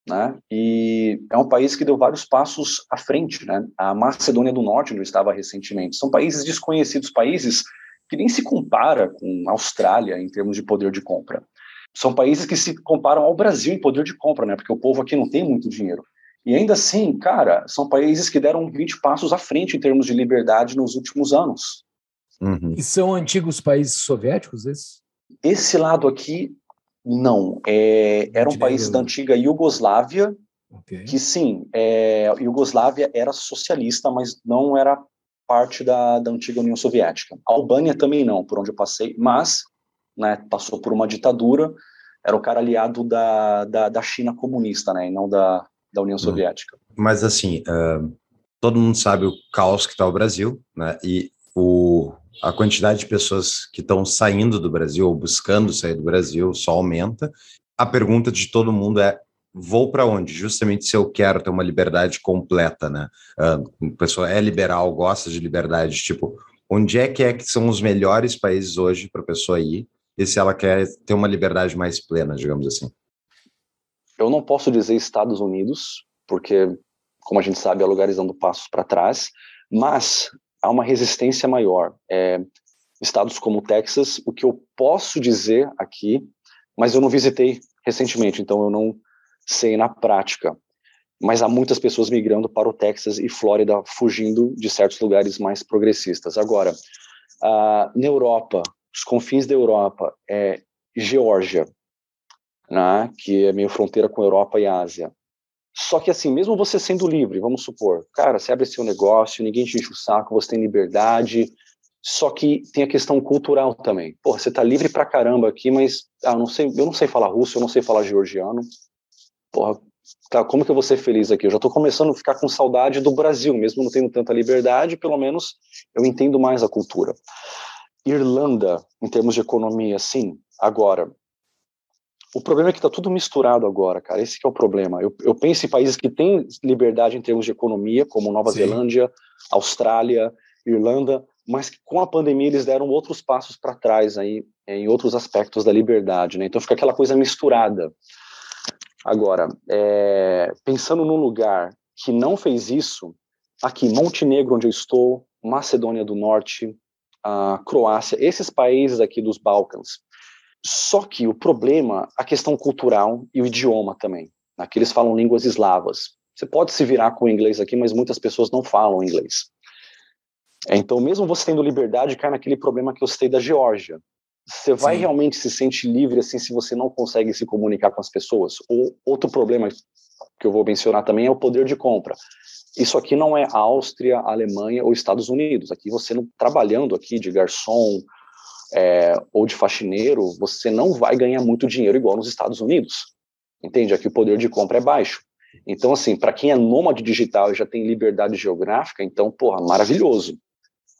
né? E é um país que deu vários passos à frente, né? A Macedônia do Norte, onde eu estava recentemente, são países desconhecidos, países que nem se compara com a Austrália em termos de poder de compra. São países que se comparam ao Brasil em poder de compra, né? Porque o povo aqui não tem muito dinheiro. E ainda assim, cara, são países que deram 20 passos à frente em termos de liberdade nos últimos anos. Uhum. E são antigos países soviéticos esses? Esse lado aqui, não. É, era um país da antiga Iugoslávia, okay. que sim, é, Iugoslávia era socialista, mas não era parte da, da antiga União Soviética. A Albânia também não, por onde eu passei, mas né, passou por uma ditadura, era o cara aliado da, da, da China comunista, né, e não da, da União hum. Soviética. Mas assim, uh, todo mundo sabe o caos que está o Brasil, né? E o, a quantidade de pessoas que estão saindo do Brasil ou buscando sair do Brasil só aumenta. A pergunta de todo mundo é: vou para onde? Justamente se eu quero ter uma liberdade completa, né? A pessoa é liberal, gosta de liberdade, tipo, onde é que é que são os melhores países hoje para a pessoa ir? E se ela quer ter uma liberdade mais plena, digamos assim? Eu não posso dizer Estados Unidos, porque, como a gente sabe, há lugares dando passos para trás, mas há uma resistência maior. É, estados como Texas, o que eu posso dizer aqui, mas eu não visitei recentemente, então eu não sei na prática. mas há muitas pessoas migrando para o Texas e Flórida, fugindo de certos lugares mais progressistas. Agora, na Europa, os confins da Europa, é Geórgia, né, que é meio fronteira com a Europa e a Ásia. Só que assim, mesmo você sendo livre, vamos supor, cara, você abre seu negócio, ninguém te enche o saco, você tem liberdade, só que tem a questão cultural também. Porra, você tá livre pra caramba aqui, mas ah, eu não sei, eu não sei falar russo, eu não sei falar georgiano. Porra, tá, como que eu vou ser feliz aqui? Eu já tô começando a ficar com saudade do Brasil, mesmo não tendo tanta liberdade, pelo menos eu entendo mais a cultura. Irlanda, em termos de economia, sim. Agora, o problema é que está tudo misturado agora, cara. Esse é o problema. Eu, eu, penso em países que têm liberdade em termos de economia, como Nova Sim. Zelândia, Austrália, Irlanda, mas que com a pandemia eles deram outros passos para trás aí em outros aspectos da liberdade, né? Então fica aquela coisa misturada. Agora, é, pensando num lugar que não fez isso, aqui Montenegro, onde eu estou, Macedônia do Norte, a Croácia, esses países aqui dos Balcãs. Só que o problema, a questão cultural e o idioma também. Aqui eles falam línguas eslavas. Você pode se virar com o inglês aqui, mas muitas pessoas não falam inglês. Então, mesmo você tendo liberdade, cai naquele problema que eu citei da Geórgia. Você vai Sim. realmente se sentir livre assim se você não consegue se comunicar com as pessoas? Ou outro problema que eu vou mencionar também é o poder de compra. Isso aqui não é Áustria, Alemanha ou Estados Unidos. Aqui você não trabalhando aqui de garçom é, ou de faxineiro, você não vai ganhar muito dinheiro igual nos Estados Unidos. Entende? Aqui o poder de compra é baixo. Então, assim, para quem é nômade digital e já tem liberdade geográfica, então, porra, maravilhoso.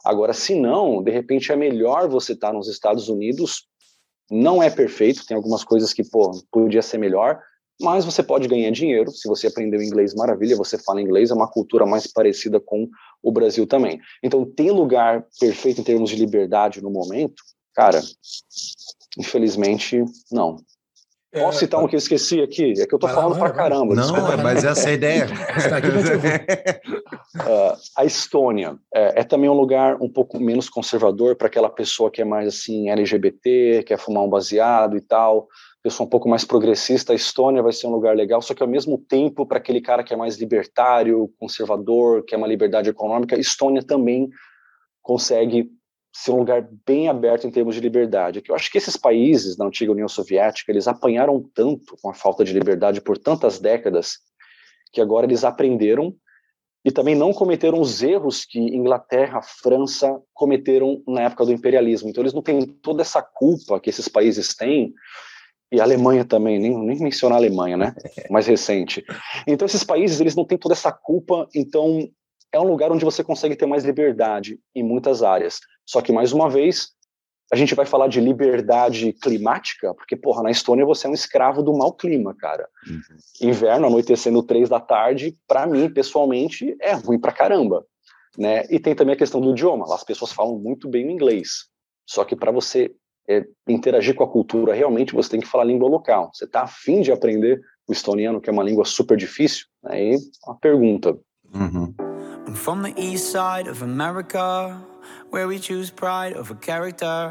Agora, se não, de repente é melhor você estar tá nos Estados Unidos. Não é perfeito, tem algumas coisas que, pô, podia ser melhor, mas você pode ganhar dinheiro. Se você aprendeu inglês, maravilha, você fala inglês, é uma cultura mais parecida com o Brasil também. Então, tem lugar perfeito em termos de liberdade no momento? Cara, infelizmente, não. É, Posso citar um que eu esqueci aqui? É que eu tô falando pra caramba. Não, desculpa. mas essa é a ideia. uh, a Estônia é, é, também um lugar um pouco menos conservador para aquela pessoa que é mais assim LGBT, quer fumar um baseado e tal, pessoa um pouco mais progressista. A Estônia vai ser um lugar legal, só que ao mesmo tempo para aquele cara que é mais libertário, conservador, que é uma liberdade econômica, a Estônia também consegue ser um lugar bem aberto em termos de liberdade. Eu acho que esses países da antiga União Soviética, eles apanharam tanto com a falta de liberdade por tantas décadas, que agora eles aprenderam e também não cometeram os erros que Inglaterra, França cometeram na época do imperialismo. Então eles não têm toda essa culpa que esses países têm, e a Alemanha também, nem, nem mencionar a Alemanha, né? Mais recente. Então esses países, eles não têm toda essa culpa, então é um lugar onde você consegue ter mais liberdade em muitas áreas. Só que, mais uma vez, a gente vai falar de liberdade climática, porque, porra, na Estônia você é um escravo do mau clima, cara. Uhum. Inverno, anoitecendo três da tarde, para mim, pessoalmente, é ruim pra caramba. Né? E tem também a questão do idioma. Lá as pessoas falam muito bem o inglês. Só que para você é, interagir com a cultura, realmente você tem que falar a língua local. Você está afim de aprender o estoniano, que é uma língua super difícil? Aí, uma pergunta. Uhum. I'm from the east side of America, where we choose pride over character,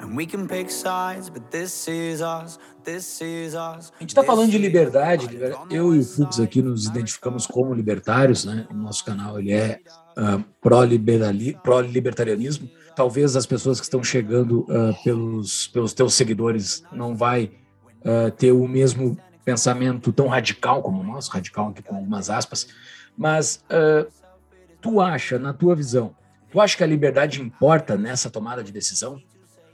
and we can pick sides, but this is us, this is us. A gente está falando de liberdade, eu e o Fux aqui nos identificamos como libertários, né? O nosso canal ele é uh, pró-libertarianismo. Pró Talvez as pessoas que estão chegando uh, pelos, pelos teus seguidores não vai uh, ter o mesmo pensamento tão radical como o nosso, radical aqui com algumas aspas, mas uh, tu acha, na tua visão, tu acha que a liberdade importa nessa tomada de decisão?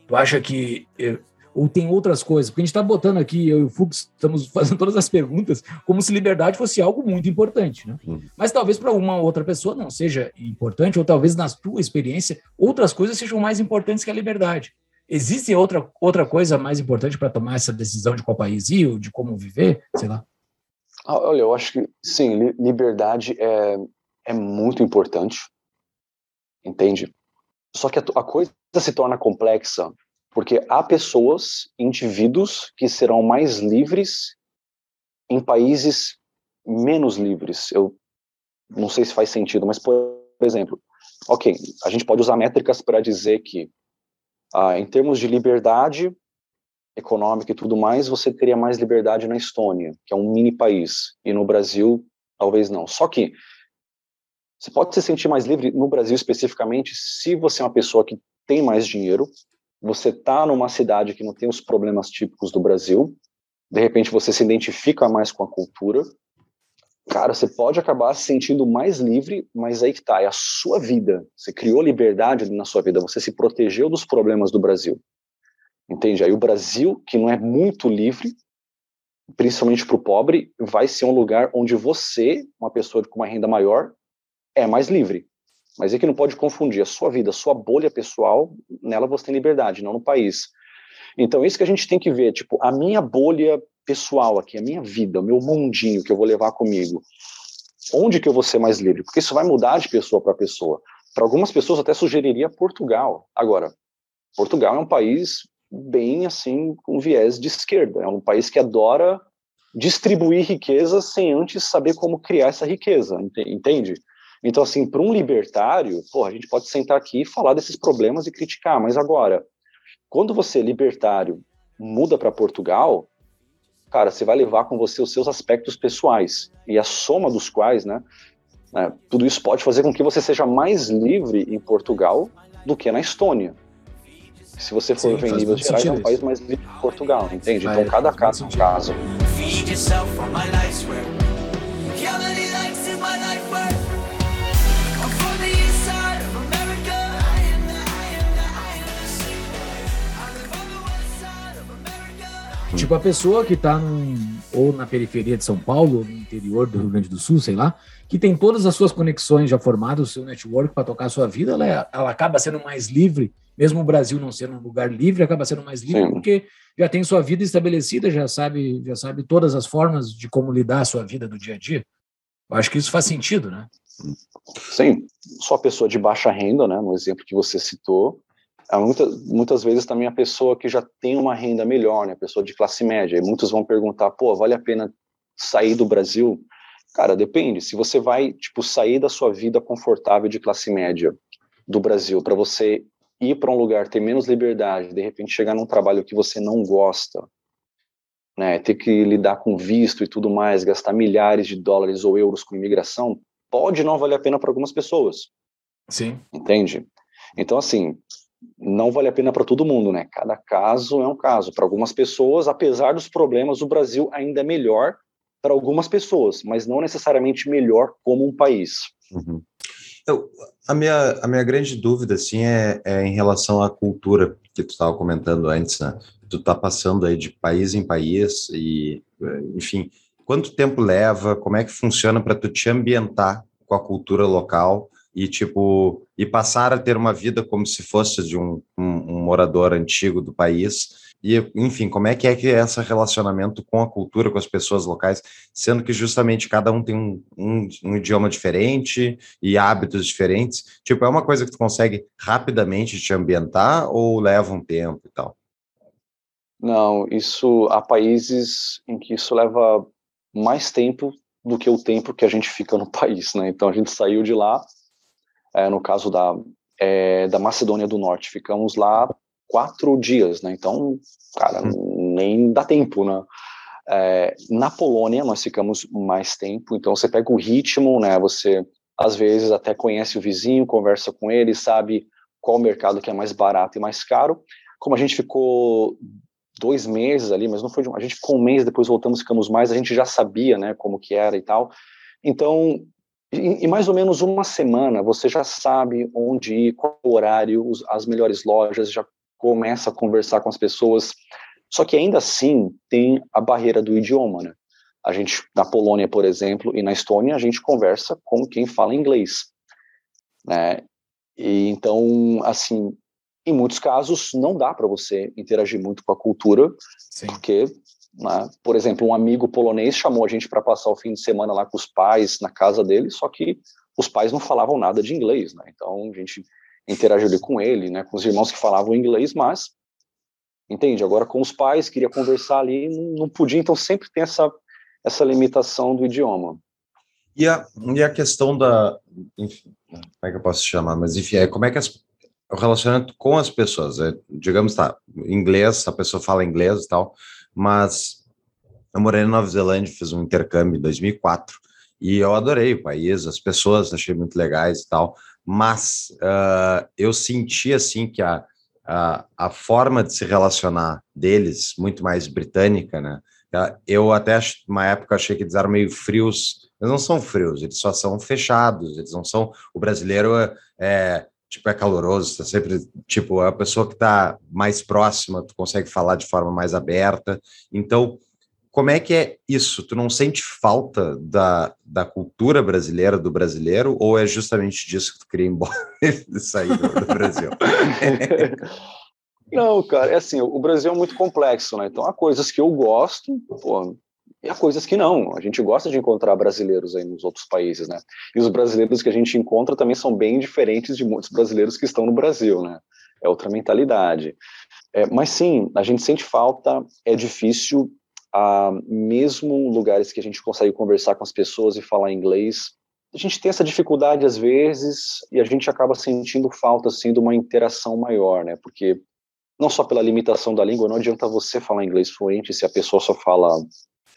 Tu acha que. Eh, ou tem outras coisas? Porque a gente está botando aqui, eu e o Fux estamos fazendo todas as perguntas como se liberdade fosse algo muito importante, né? Uhum. Mas talvez para uma outra pessoa não seja importante, ou talvez na tua experiência outras coisas sejam mais importantes que a liberdade. Existe outra, outra coisa mais importante para tomar essa decisão de qual país ir, ou de como viver, sei lá? Ah, olha, eu acho que sim, liberdade é, é muito importante, entende? Só que a, a coisa se torna complexa porque há pessoas, indivíduos, que serão mais livres em países menos livres. Eu não sei se faz sentido, mas, por exemplo, ok, a gente pode usar métricas para dizer que, ah, em termos de liberdade econômica e tudo mais, você teria mais liberdade na Estônia, que é um mini país, e no Brasil talvez não. Só que você pode se sentir mais livre no Brasil especificamente se você é uma pessoa que tem mais dinheiro, você está numa cidade que não tem os problemas típicos do Brasil, de repente você se identifica mais com a cultura, cara, você pode acabar se sentindo mais livre, mas aí que tá, é a sua vida. Você criou liberdade na sua vida, você se protegeu dos problemas do Brasil. Entende? Aí o Brasil, que não é muito livre, principalmente para o pobre, vai ser um lugar onde você, uma pessoa com uma renda maior, é mais livre. Mas é que não pode confundir a sua vida, a sua bolha pessoal, nela você tem liberdade, não no país. Então, isso que a gente tem que ver, tipo, a minha bolha pessoal aqui, a minha vida, o meu mundinho que eu vou levar comigo, onde que eu vou ser mais livre? Porque isso vai mudar de pessoa para pessoa. Para algumas pessoas até sugeriria Portugal. Agora, Portugal é um país bem assim com viés de esquerda, é um país que adora distribuir riqueza sem antes saber como criar essa riqueza, entende? Então, assim, para um libertário, porra, a gente pode sentar aqui e falar desses problemas e criticar, mas agora, quando você, libertário, muda para Portugal, cara, você vai levar com você os seus aspectos pessoais, e a soma dos quais, né, né, tudo isso pode fazer com que você seja mais livre em Portugal do que na Estônia. Se você for Sim, ver em níveis gerais, é um país mais livre que Portugal, entende? Vai, então, cada caso é um caso. Tipo, a pessoa que está ou na periferia de São Paulo, ou no interior do Rio Grande do Sul, sei lá, que tem todas as suas conexões já formadas, o seu network para tocar a sua vida, ela, é, ela acaba sendo mais livre, mesmo o Brasil não sendo um lugar livre, acaba sendo mais livre Sim. porque já tem sua vida estabelecida, já sabe, já sabe todas as formas de como lidar a sua vida do dia a dia. Eu acho que isso faz sentido, né? Sim, só pessoa de baixa renda, né, no exemplo que você citou, muitas, muitas vezes também a pessoa que já tem uma renda melhor, né, a pessoa de classe média, e muitos vão perguntar, pô, vale a pena sair do Brasil? Cara, depende. Se você vai, tipo, sair da sua vida confortável de classe média do Brasil para você ir para um lugar ter menos liberdade, de repente chegar num trabalho que você não gosta, né, ter que lidar com visto e tudo mais, gastar milhares de dólares ou euros com imigração, pode não valer a pena para algumas pessoas. Sim. Entende? Então, assim, não vale a pena para todo mundo, né? Cada caso é um caso. Para algumas pessoas, apesar dos problemas, o Brasil ainda é melhor para algumas pessoas, mas não necessariamente melhor como um país. Uhum. Eu, a, minha, a minha grande dúvida, assim, é, é em relação à cultura que tu estava comentando antes, né? Tu tá passando aí de país em país e, enfim, quanto tempo leva? Como é que funciona para tu te ambientar com a cultura local? E tipo e passar a ter uma vida como se fosse de um, um, um, morador antigo do país. E enfim como é que é que é esse relacionamento com a cultura com as pessoas locais sendo que justamente cada um tem um, um, um idioma diferente e hábitos diferentes? Tipo é uma coisa que tu consegue rapidamente te ambientar ou leva um tempo e tal? Não isso há países em que isso leva mais tempo do que o tempo que a gente fica no país, né? Então a gente saiu de lá é, no caso da, é, da Macedônia do Norte. Ficamos lá quatro dias, né? Então, cara, hum. nem dá tempo, né? É, na Polônia nós ficamos mais tempo, então você pega o ritmo, né? Você às vezes até conhece o vizinho, conversa com ele, sabe qual mercado que é mais barato e mais caro. Como a gente ficou dois meses ali, mas não foi de, a gente ficou um mês, depois voltamos, ficamos mais, a gente já sabia, né, como que era e tal. Então em, mais ou menos uma semana, você já sabe onde ir, qual horário, as melhores lojas, já começa a conversar com as pessoas. Só que ainda assim tem a barreira do idioma, né? A gente, na Polônia, por exemplo, e na Estônia, a gente conversa com quem fala inglês, né? E então, assim, em muitos casos não dá para você interagir muito com a cultura, Sim. porque né? Por exemplo, um amigo polonês chamou a gente para passar o fim de semana lá com os pais na casa dele, só que os pais não falavam nada de inglês, né? Então a gente interagiu ali com ele, né? Com os irmãos que falavam inglês, mas entende? Agora com os pais queria conversar ali, não, podia, então sempre tem essa essa limitação do idioma. E a, e a questão da, enfim, como é que eu posso chamar? Mas enfim, é, como é que as, o relacionamento com as pessoas, é, digamos, tá, inglês, a pessoa fala inglês e tal, mas eu morei na Nova Zelândia, fiz um intercâmbio em 2004, E eu adorei o país, as pessoas achei muito legais e tal, mas uh, eu senti assim que a, a, a forma de se relacionar deles, muito mais britânica, né? Eu até uma época achei que eles eram meio frios, eles não são frios, eles só são fechados, eles não são. O brasileiro é tipo, é caloroso, tá sempre, tipo, é a pessoa que está mais próxima, tu consegue falar de forma mais aberta. Então, como é que é isso? Tu não sente falta da, da cultura brasileira, do brasileiro, ou é justamente disso que tu queria ir embora e sair do, do Brasil? Não, cara, é assim, o Brasil é muito complexo, né? Então há coisas que eu gosto, pô, e há coisas que não. A gente gosta de encontrar brasileiros aí nos outros países, né? E os brasileiros que a gente encontra também são bem diferentes de muitos brasileiros que estão no Brasil, né? É outra mentalidade. É, mas sim, a gente sente falta, é difícil, ah, mesmo lugares que a gente consegue conversar com as pessoas e falar inglês, a gente tem essa dificuldade às vezes e a gente acaba sentindo falta assim de uma interação maior, né? Porque não só pela limitação da língua, não adianta você falar inglês fluente se a pessoa só fala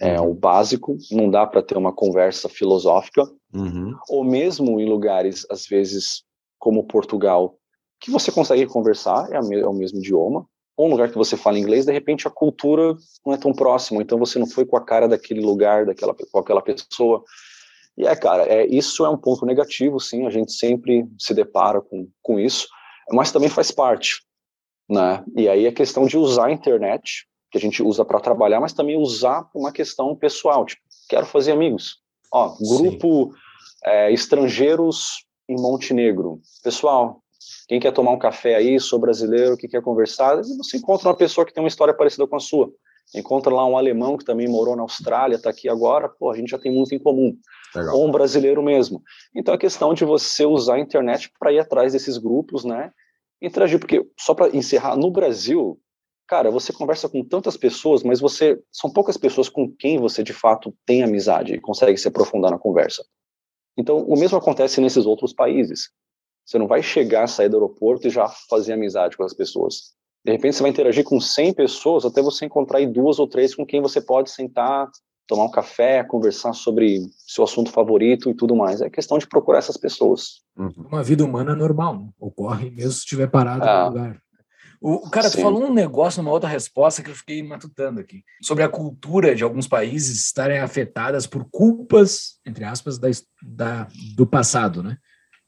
é, uhum. o básico, não dá para ter uma conversa filosófica, uhum. ou mesmo em lugares, às vezes, como Portugal, que você consegue conversar, é, é o mesmo idioma, ou um lugar que você fala inglês, de repente a cultura não é tão próxima, então você não foi com a cara daquele lugar, daquela, com aquela pessoa. E é, cara, é, isso é um ponto negativo, sim, a gente sempre se depara com, com isso, mas também faz parte né? E aí a questão de usar a internet, que a gente usa para trabalhar, mas também usar uma questão pessoal, tipo, quero fazer amigos. Ó, grupo é, estrangeiros em Montenegro. Pessoal, quem quer tomar um café aí, sou brasileiro, que quer conversar, você encontra uma pessoa que tem uma história parecida com a sua. Encontra lá um alemão que também morou na Austrália, está aqui agora, pô, a gente já tem muito em comum. Legal. Ou um brasileiro mesmo. Então, a questão de você usar a internet para ir atrás desses grupos, né? interagir, porque só para encerrar, no Brasil, cara, você conversa com tantas pessoas, mas você são poucas pessoas com quem você de fato tem amizade e consegue se aprofundar na conversa. Então, o mesmo acontece nesses outros países. Você não vai chegar, sair do aeroporto e já fazer amizade com as pessoas. De repente, você vai interagir com 100 pessoas até você encontrar aí duas ou três com quem você pode sentar, tomar um café, conversar sobre seu assunto favorito e tudo mais. É questão de procurar essas pessoas. Uhum. Uma vida humana normal, né? ocorre mesmo se estiver parado ah. no lugar. O, cara, Sim. falou um negócio numa outra resposta que eu fiquei matutando aqui, sobre a cultura de alguns países estarem afetadas por culpas, entre aspas, da, da do passado, né?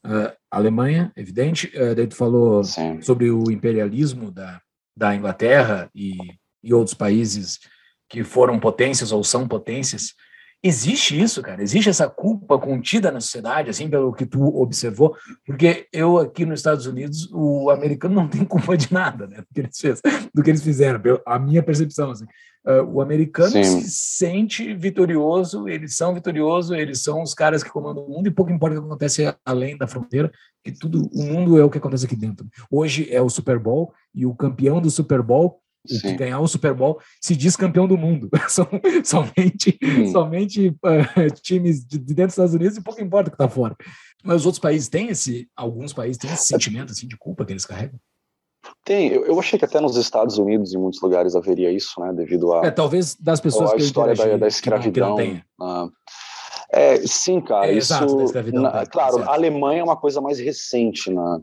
Uh, Alemanha, evidente, uh, daí tu falou Sim. sobre o imperialismo da, da Inglaterra e, e outros países que foram potências ou são potências. Existe isso, cara? Existe essa culpa contida na sociedade, assim, pelo que tu observou? Porque eu aqui nos Estados Unidos, o americano não tem culpa de nada, né? Do que eles, fez, do que eles fizeram, a minha percepção, assim. Uh, o americano Sim. se sente vitorioso, eles são vitoriosos, eles são os caras que comandam o mundo e pouco importa o que acontece além da fronteira, que tudo, o mundo é o que acontece aqui dentro. Hoje é o Super Bowl e o campeão do Super Bowl que ganhar o Super Bowl se diz campeão do mundo. São somente, somente uh, times de, dentro dos Estados Unidos e pouco importa o que está fora. Mas os outros países têm esse, alguns países têm esse sentimento assim, de culpa que eles carregam? Tem, eu, eu achei que até nos Estados Unidos, em muitos lugares, haveria isso, né? Devido a. É, talvez das pessoas a que história da, da escravidão. Que não, que é, sim, cara, é, isso. Exato, na, tá, claro, a Alemanha é uma coisa mais recente, né?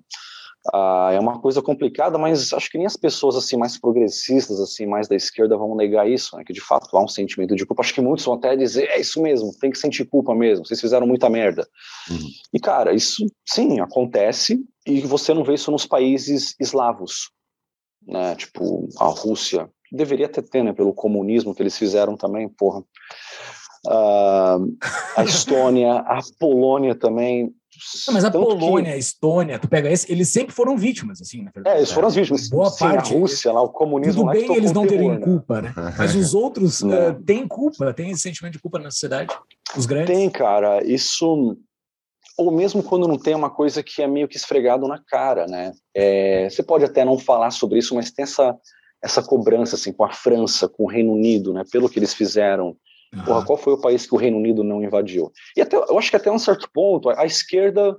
Ah, é uma coisa complicada, mas acho que nem as pessoas assim mais progressistas, assim mais da esquerda, vão negar isso, né? Que de fato há um sentimento de culpa. Acho que muitos vão até dizer é isso mesmo, tem que sentir culpa mesmo. Vocês fizeram muita merda. Uhum. E cara, isso sim acontece e você não vê isso nos países eslavos, né? Tipo a Rússia deveria ter, ter né? Pelo comunismo que eles fizeram também, porra. Uh, a Estônia, a Polônia também não, mas a Polônia, que... a Estônia, tu pega esse, eles sempre foram vítimas, assim, na verdade. É, eles foram as vítimas. Boa Sim, parte. A Rússia, lá, o comunismo. Tudo bem eles não terem né? culpa, né? Mas os outros uh, têm culpa, têm esse sentimento de culpa na sociedade. Os grandes. Tem, cara. Isso. Ou mesmo quando não tem uma coisa que é meio que esfregado na cara, né? É, você pode até não falar sobre isso, mas tem essa, essa cobrança, assim, com a França, com o Reino Unido, né? Pelo que eles fizeram. Porra, qual foi o país que o Reino Unido não invadiu? E até, eu acho que até um certo ponto, a, a esquerda,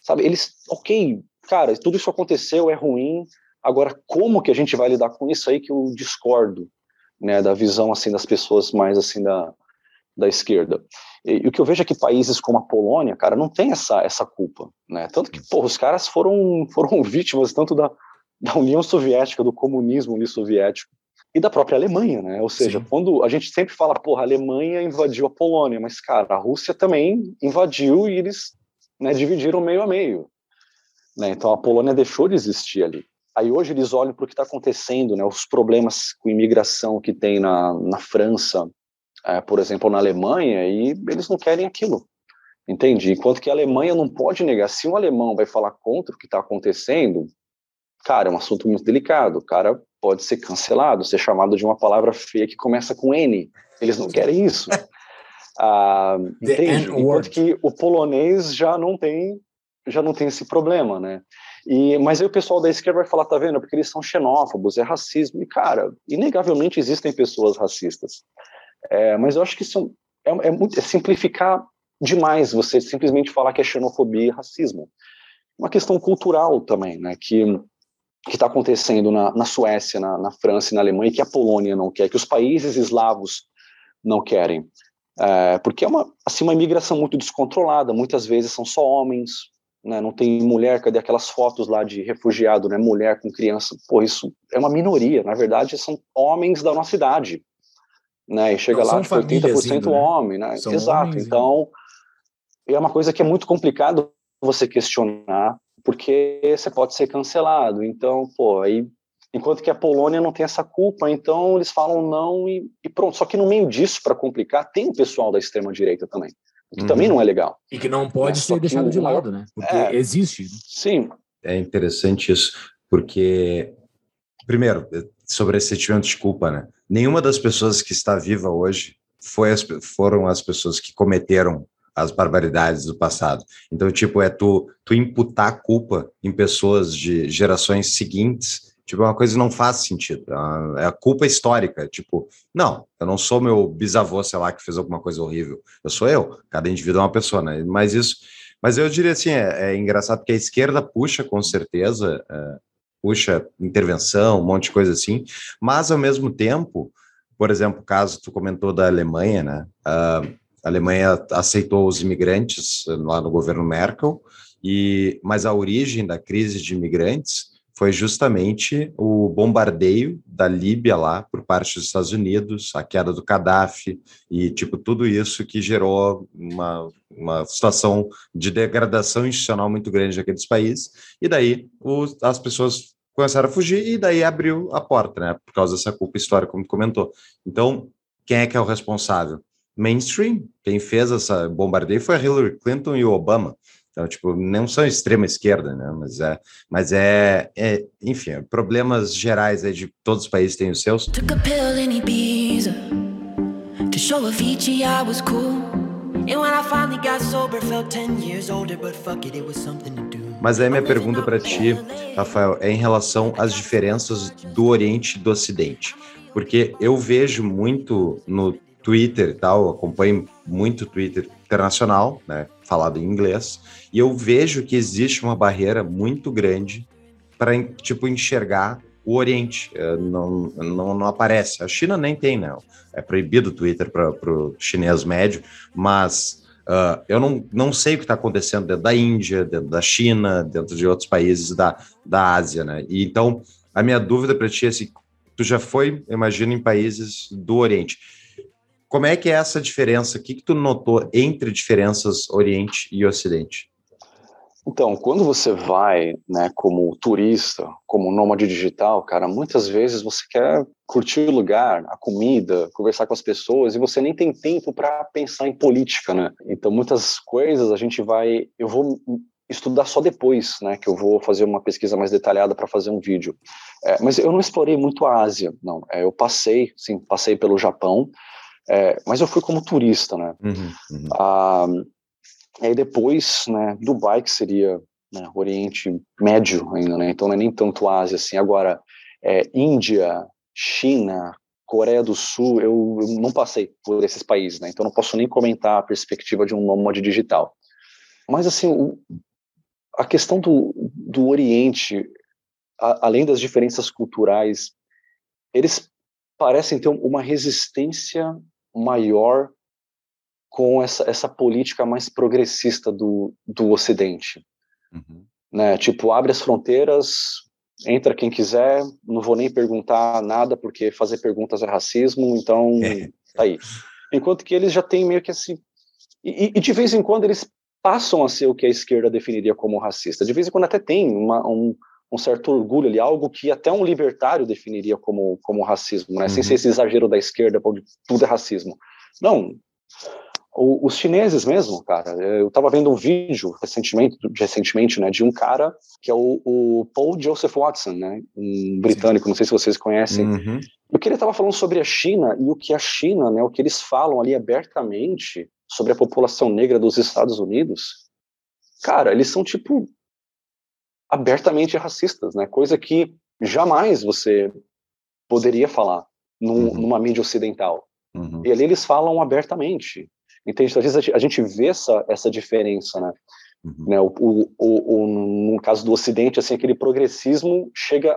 sabe, eles, ok, cara, tudo isso aconteceu, é ruim, agora como que a gente vai lidar com isso aí que eu discordo, né, da visão, assim, das pessoas mais, assim, da, da esquerda. E, e, o que eu vejo é que países como a Polônia, cara, não tem essa, essa culpa, né? Tanto que, porra, os caras foram, foram vítimas tanto da, da União Soviética, do comunismo ali soviético, e da própria Alemanha, né? Ou seja, Sim. quando a gente sempre fala, porra, a Alemanha invadiu a Polônia, mas, cara, a Rússia também invadiu e eles né, dividiram meio a meio. Né? Então a Polônia deixou de existir ali. Aí hoje eles olham para o que está acontecendo, né? Os problemas com imigração que tem na, na França, é, por exemplo, na Alemanha, e eles não querem aquilo. Entende? Enquanto que a Alemanha não pode negar. Se um alemão vai falar contra o que está acontecendo, cara, é um assunto muito delicado. O cara pode ser cancelado, ser chamado de uma palavra feia que começa com N. Eles não querem isso. Ah, entende? Enquanto que o polonês já não tem já não tem esse problema, né? E, mas aí o pessoal da esquerda vai falar, tá vendo? Porque eles são xenófobos, é racismo. E, cara, inegavelmente existem pessoas racistas. É, mas eu acho que isso é, é, muito, é simplificar demais você simplesmente falar que é xenofobia e racismo. Uma questão cultural também, né? Que que está acontecendo na, na Suécia, na, na, França e na Alemanha, que a Polônia não quer, que os países eslavos não querem. É, porque é uma, assim, uma imigração muito descontrolada, muitas vezes são só homens, né, não tem mulher, cadê aquelas fotos lá de refugiado, né, mulher com criança, pô, isso é uma minoria, na verdade são homens da nossa idade, né, e chega não, lá, tipo, 80% indo, né? homem, né, exato, então, é uma coisa que é muito complicado você questionar, porque você pode ser cancelado, então, pô, aí, enquanto que a Polônia não tem essa culpa, então eles falam não e, e pronto, só que no meio disso, para complicar, tem o pessoal da extrema-direita também, que uhum. também não é legal. E que não pode é, ser deixado de lado, né? Porque é, existe. Né? Sim. É interessante isso, porque, primeiro, sobre esse sentimento de culpa, né? Nenhuma das pessoas que está viva hoje foi as, foram as pessoas que cometeram as barbaridades do passado. Então, tipo, é tu, tu imputar culpa em pessoas de gerações seguintes Tipo, é uma coisa que não faz sentido. É, é a culpa histórica. Tipo, não, eu não sou meu bisavô, sei lá, que fez alguma coisa horrível. Eu sou eu. Cada indivíduo é uma pessoa, né? Mas isso. Mas eu diria assim, é, é engraçado porque a esquerda puxa, com certeza, é, puxa intervenção, um monte de coisa assim, mas ao mesmo tempo, por exemplo, caso tu comentou da Alemanha, né? A Alemanha aceitou os imigrantes lá no governo Merkel, e mas a origem da crise de imigrantes foi justamente o bombardeio da Líbia lá por parte dos Estados Unidos, a queda do Gaddafi e tipo tudo isso que gerou uma, uma situação de degradação institucional muito grande naqueles países e daí os, as pessoas começaram a fugir e daí abriu a porta, né, por causa dessa culpa histórica como comentou. Então, quem é que é o responsável? Mainstream, quem fez essa bombardeio foi a Hillary Clinton e o Obama. Então, tipo, não são extrema esquerda, né? Mas é, mas é, é enfim, problemas gerais aí de todos os países têm os seus. Took a pill in Ibiza to show Avicii I was cool. And when I finally got sober, felt 10 years older, but fuck it, it was something to do. Mas aí minha pergunta para ti, Rafael, é em relação às diferenças do Oriente e do Ocidente. Porque eu vejo muito no Twitter e tal, acompanho muito Twitter internacional, né, falado em inglês, e eu vejo que existe uma barreira muito grande para tipo enxergar o Oriente. É, não, não, não, aparece. A China nem tem, né? É proibido o Twitter para o chinês médio, mas uh, eu não, não sei o que está acontecendo dentro da Índia, dentro da China, dentro de outros países da, da Ásia, né? E então a minha dúvida para ti é se tu já foi, imagina, em países do Oriente. Como é que é essa diferença? O que, que tu notou entre diferenças Oriente e Ocidente? Então, quando você vai, né, como turista, como nômade digital, cara, muitas vezes você quer curtir o lugar, a comida, conversar com as pessoas e você nem tem tempo para pensar em política, né? Então, muitas coisas a gente vai, eu vou estudar só depois, né, que eu vou fazer uma pesquisa mais detalhada para fazer um vídeo. É, mas eu não explorei muito a Ásia, não. É, eu passei, sim, passei pelo Japão, é, mas eu fui como turista, né? Uhum, uhum. Ah, aí depois, né, Dubai, que seria né, Oriente Médio ainda, né? Então não é nem tanto Ásia assim. Agora, é, Índia, China, Coreia do Sul, eu, eu, não passei por esses países, né? Então não posso nem comentar a perspectiva de um nômade digital. Mas assim, o, a questão do, do Oriente, a, além das diferenças culturais, eles parecem ter uma resistência maior com essa, essa política mais progressista do, do Ocidente. Uhum. Né? Tipo, abre as fronteiras, entra quem quiser, não vou nem perguntar nada, porque fazer perguntas é racismo, então tá aí. Enquanto que eles já têm meio que assim. E, e, de vez em quando eles passam a ser o que a esquerda definiria como racista. De vez em quando até tem uma, um, um certo orgulho ali, algo que até um libertário definiria como, como racismo, né? Uhum. Sem ser esse exagero da esquerda, onde tudo é racismo. Não. O, os chineses mesmo, cara, eu estava vendo um vídeo recentemente, recentemente, né, de um cara que é o, o Paul Joseph Watson, né, um britânico, Sim. não sei se vocês conhecem, uhum. o que ele estava falando sobre a China e o que a China, né, o que eles falam ali abertamente sobre a população negra dos Estados Unidos, cara, eles são tipo abertamente racistas, né? Coisa que jamais você poderia falar num, uhum. numa mídia ocidental. Uhum. E ali eles falam abertamente. Entende? Então, às vezes a gente vê essa, essa diferença, né? Uhum. né? O, o, o, no caso do Ocidente, assim, aquele progressismo chega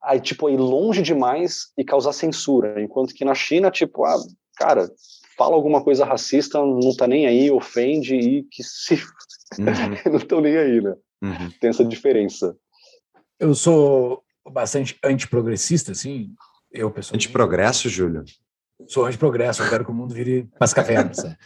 a, tipo, a ir longe demais e causar censura, enquanto que na China, tipo, ah, cara, fala alguma coisa racista, não tá nem aí, ofende e que se... Uhum. não estão nem aí, né? Uhum. Tem essa diferença. Eu sou bastante antiprogressista, assim, eu pessoalmente. Antiprogresso, Júlio? Sou antiprogresso, eu quero que o mundo vire mais café.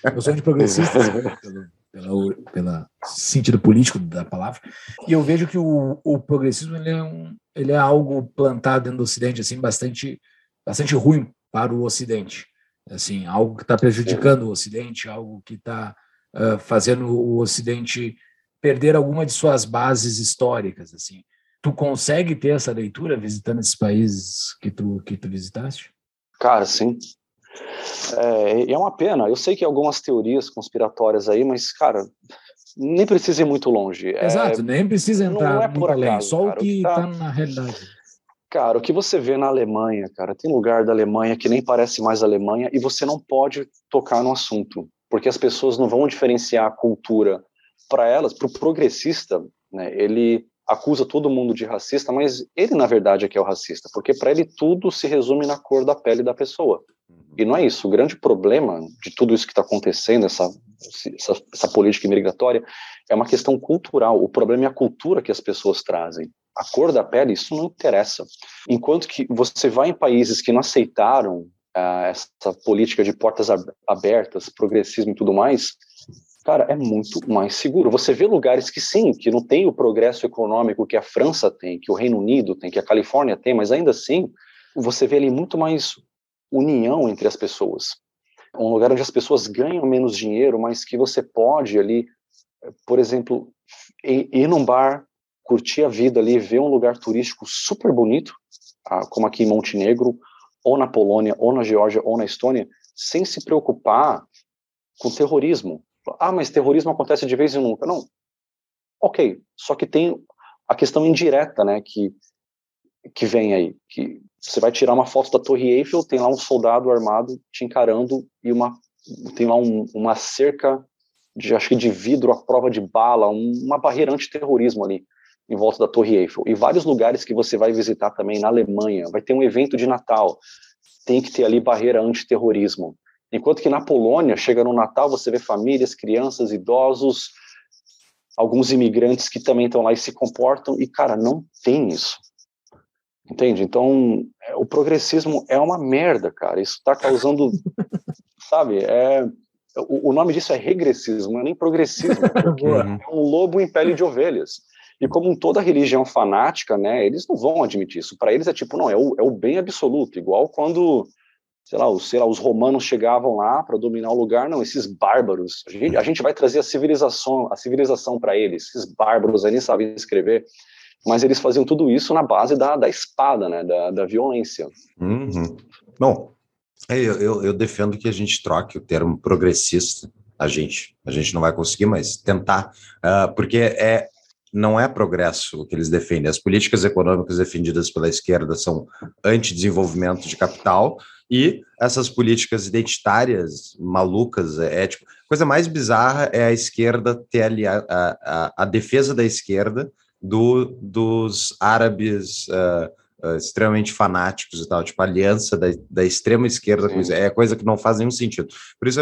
Eu sou antiprogressista, pelo, pelo, pelo sentido político da palavra, e eu vejo que o, o progressismo ele é, um, ele é algo plantado dentro do Ocidente, assim, bastante, bastante ruim para o Ocidente. Assim, algo que está prejudicando o Ocidente, algo que está uh, fazendo o Ocidente perder alguma de suas bases históricas, assim. Tu consegue ter essa leitura visitando esses países que tu que tu visitaste? Cara, sim. É, é uma pena. Eu sei que algumas teorias conspiratórias aí, mas cara, nem precisa ir muito longe. É, Exato, é, nem precisa entrar é muito além, acaso, só cara, o que está tá na realidade. Cara, o que você vê na Alemanha, cara, tem lugar da Alemanha que nem parece mais Alemanha e você não pode tocar no assunto, porque as pessoas não vão diferenciar a cultura para elas, para o progressista, né, ele acusa todo mundo de racista, mas ele na verdade é que é o racista, porque para ele tudo se resume na cor da pele da pessoa. Uhum. E não é isso. O grande problema de tudo isso que está acontecendo, essa, essa, essa, política imigratória, é uma questão cultural. O problema é a cultura que as pessoas trazem. A cor da pele, isso não interessa. Enquanto que você vai em países que não aceitaram ah, essa política de portas abertas, progressismo e tudo mais, cara, é muito mais seguro. Você vê lugares que sim, que não tem o progresso econômico que a França tem, que o Reino Unido tem, que a Califórnia tem, mas ainda assim, você vê ali muito mais união entre as pessoas. Um lugar onde as pessoas ganham menos dinheiro, mas que você pode ali, por exemplo, ir num bar, curtir a vida ali, ver um lugar turístico super bonito, ah, como aqui em Montenegro, ou na Polônia, ou na Geórgia, ou na Estônia, sem se preocupar com terrorismo, ah, mas terrorismo acontece de vez em nunca. Não. Ok, só que tem a questão indireta, né, que, que vem aí, que você vai tirar uma foto da Torre Eiffel, tem lá um soldado armado te encarando e uma tem lá um, uma cerca de acho que de vidro à prova de bala, um, uma barreira antiterrorismo ali em volta da Torre Eiffel. E vários lugares que você vai visitar também na Alemanha, vai ter um evento de Natal, tem que ter ali barreira antiterrorismo. Enquanto que na Polônia, chega no Natal, você vê famílias, crianças, idosos, alguns imigrantes que também estão lá e se comportam, e, cara, não tem isso. Entende? Então, é, o progressismo é uma merda, cara. Isso está causando, sabe? É, o, o, nome disso é regressismo, não é nem progressismo. é um lobo em pele de ovelhas. E como toda religião fanática, né, eles não vão admitir isso. Para eles é tipo, não, é o, é o bem absoluto. Igual quando sei lá, os, sei lá, os romanos chegavam lá para dominar o lugar, não, esses bárbaros, a gente, a gente vai trazer a civilização, a civilização para eles, esses bárbaros aí nem sabem escrever, mas eles faziam tudo isso na base da, da espada, né, da, da violência. Uhum. Bom, é, eu, eu, eu, defendo que a gente troque o termo progressista, a gente, a gente não vai conseguir, mas tentar, uh, porque é não é progresso o que eles defendem. As políticas econômicas defendidas pela esquerda são anti-desenvolvimento de capital, e essas políticas identitárias malucas, é, é tipo, a coisa mais bizarra é a esquerda ter ali a, a, a defesa da esquerda do, dos árabes uh, uh, extremamente fanáticos e tal, tipo, a aliança da, da extrema esquerda com isso, é coisa que não faz nenhum sentido. Por isso,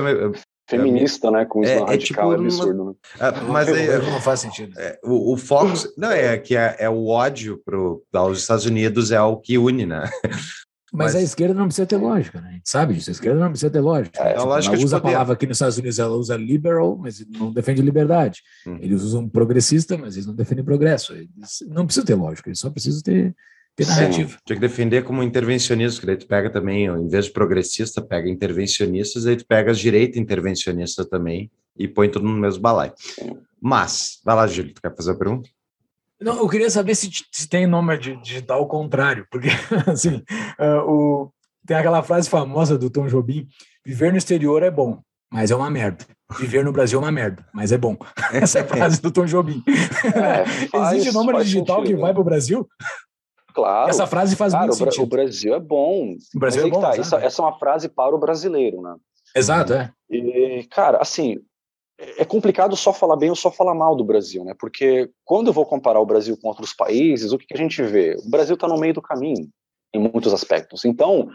Feminista, né? Com Islã É- é radical, tipo é uma- absurdo, né? Ah, mas eu- não faz sentido. é, o, o Fox, não, é que é, é o ódio pro, aos Estados Unidos é o que une, né? Mas, Mas- a esquerda não precisa ter lógica, né? A gente sabe disso. A esquerda não precisa ter lógica. É, Tipo, a lógica ela usa a palavra aqui nos Estados Unidos, ela usa liberal, mas não defende liberdade. Uhum. Eles usam progressista, mas eles não defendem progresso. Eles não precisam ter lógica, eles só precisam ter, ter narrativa. Tinha que defender como intervencionismo, que daí tu pega também, em vez de progressista, pega intervencionistas, aí tu pega as direita intervencionista também e põe tudo no mesmo balaio. Mas, vai lá, Júlio, tu quer fazer a pergunta? Não, eu queria saber se, se tem nome digital ao contrário, porque assim, ah, o, tem aquela frase famosa do Tom Jobim: viver no exterior é bom, mas é uma merda. Viver no Brasil é uma merda, mas é bom. Essa é a frase do Tom Jobim. É, faz- Existe nome digital sentido, que vai né? para o Brasil? Claro. Essa frase faz Cara, muito o, Bra- o sentido. Brasil é bom. O Brasil é bom. tá, isso- essa é uma frase para o brasileiro, né? Exato, é. E, cara, assim, é complicado só falar bem ou só falar mal do Brasil, né? Porque quando eu vou comparar o Brasil com outros países, o que, que a gente vê? O Brasil está no meio do caminho, em muitos aspectos. Então,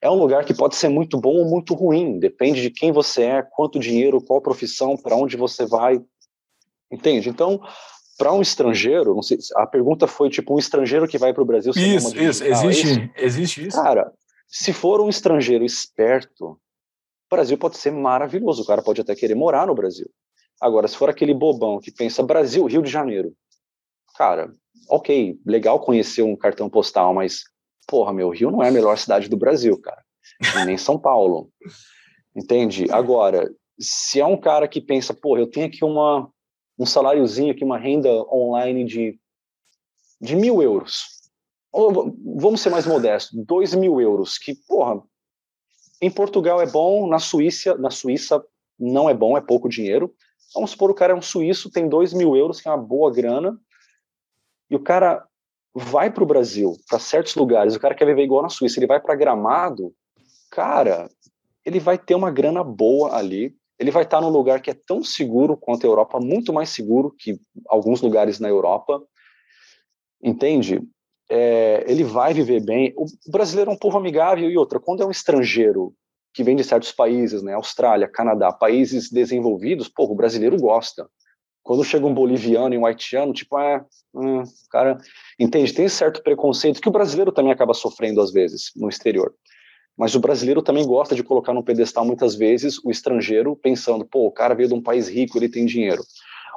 é um lugar que pode ser muito bom ou muito ruim, depende de quem você é, quanto dinheiro, qual profissão, para onde você vai. Entende? Então, para um estrangeiro, não sei, a pergunta foi tipo um estrangeiro que vai para o Brasil. Isso, isso. digital, é isso? Existe, existe isso. Cara, se for um estrangeiro esperto, o Brasil pode ser maravilhoso. O cara pode até querer morar no Brasil. Agora, se for aquele bobão que pensa Brasil, Rio de Janeiro, cara, ok, legal conhecer um cartão postal, mas, porra, meu, Rio não é a melhor cidade do Brasil, cara. Nem São Paulo. Entende? Agora, se é um cara que pensa, porra, eu tenho aqui uma, um saláriozinho aqui, uma renda online de, de mil euros. Ou vamos ser mais modestos, dois mil euros, que, porra, em Portugal é bom, na Suíça, na Suíça não é bom, é pouco dinheiro. Vamos supor o cara é um suíço, tem dois mil euros, que é uma boa grana, e o cara vai para o Brasil, para certos lugares, o cara quer viver igual na Suíça, ele vai para Gramado, cara, ele vai ter uma grana boa ali, ele vai estar num lugar que é tão seguro quanto a Europa, muito mais seguro que alguns lugares na Europa, entende? É, ele vai viver bem. O brasileiro é um povo amigável e outra, quando é um estrangeiro que vem de certos países, né, Austrália, Canadá, países desenvolvidos, pô, o brasileiro gosta. Quando chega um boliviano e um haitiano, tipo, é, hum, cara, entende? Tem certo preconceito que o brasileiro também acaba sofrendo às vezes no exterior. Mas o brasileiro também gosta de colocar no pedestal muitas vezes o estrangeiro, pensando, pô, o cara veio de um país rico, ele tem dinheiro.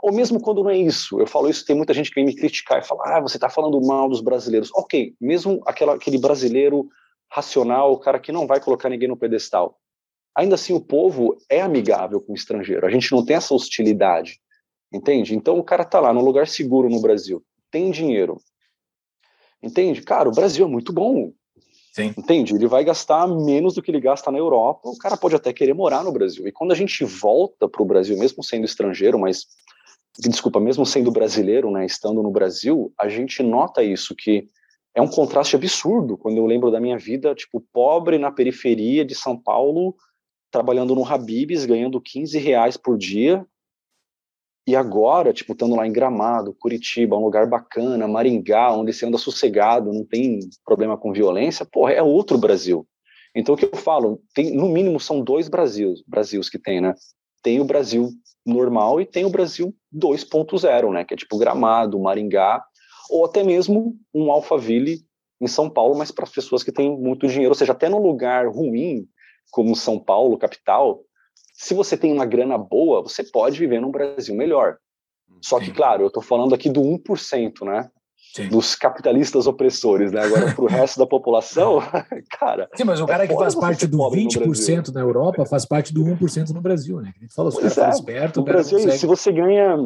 Ou mesmo quando não é isso, eu falo isso, tem muita gente que vem me criticar e fala, ah, você está falando mal dos brasileiros. Ok, mesmo aquela, aquele brasileiro racional, o cara que não vai colocar ninguém no pedestal. Ainda assim, o povo é amigável com o estrangeiro, a gente não tem essa hostilidade, entende? Então o cara tá lá num lugar seguro no Brasil, tem dinheiro, entende? Cara, o Brasil é muito bom, Sim. Entende? Ele vai gastar menos do que ele gasta na Europa. O cara pode até querer morar no Brasil. E quando a gente volta para o Brasil, mesmo sendo estrangeiro, mas desculpa, mesmo sendo brasileiro, né, estando no Brasil, a gente nota isso que é um contraste absurdo. Quando eu lembro da minha vida, tipo pobre na periferia de São Paulo, trabalhando no Habib's, ganhando 15 reais por dia. E agora, tipo, estando lá em Gramado, Curitiba, um lugar bacana, Maringá, onde você anda sossegado, não tem problema com violência, porra, é outro Brasil. Então, o que eu falo, tem, no mínimo, são dois Brasils, Brasils que tem, né? Tem o Brasil normal e tem o Brasil 2.0, né? Que é tipo Gramado, Maringá, ou até mesmo um Alphaville em São Paulo, mas para as pessoas que têm muito dinheiro, ou seja, até num lugar ruim, como São Paulo, capital, se você tem uma grana boa, você pode viver num Brasil melhor. Só que, claro, eu estou falando aqui do 1%, né? Sim. Dos capitalistas opressores, né? Agora, para o resto da população, cara, Sim, mas o É cara que foda faz parte do pobre no 20% na Europa faz parte do 1% no Brasil, né? A gente falou, se o cara Pois é, for esperto, no o cara Brasil, consegue... se você ganha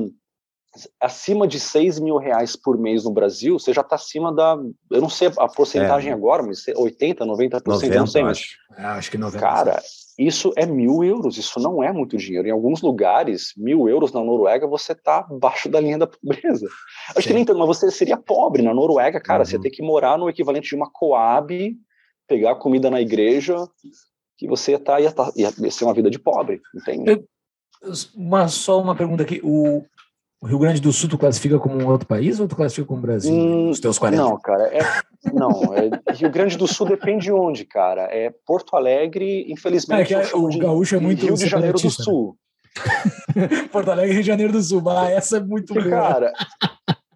acima de 6 mil reais por mês no Brasil, você já está acima da. Eu não sei a porcentagem É. agora, mas 80%, 90%, eu não 90, sei, mas acho. Ah, acho que 90%. Cara, isso é mil euros, isso não é muito dinheiro. Em alguns lugares, mil euros na Noruega, você tá abaixo da linha da pobreza. Acho Sim. que nem tanto, mas você seria pobre na Noruega, cara. Uhum. Você tem que morar no equivalente de uma Coab, pegar comida na igreja, que você ia, tá, ia, tá, ia ser uma vida de pobre, entende? Eu- Uma, só uma pergunta aqui. O, O Rio Grande do Sul tu classifica como um outro país ou tu classifica como Brasil? Hum, os teus 40? Não, cara, é, não, é, Rio Grande do Sul depende de onde, cara. É Porto Alegre, infelizmente. É que é- o de gaúcho é muito Rio de Janeiro do né? Sul. Porto Alegre e Rio de Janeiro do Sul. Ah, essa é muito boa. cara,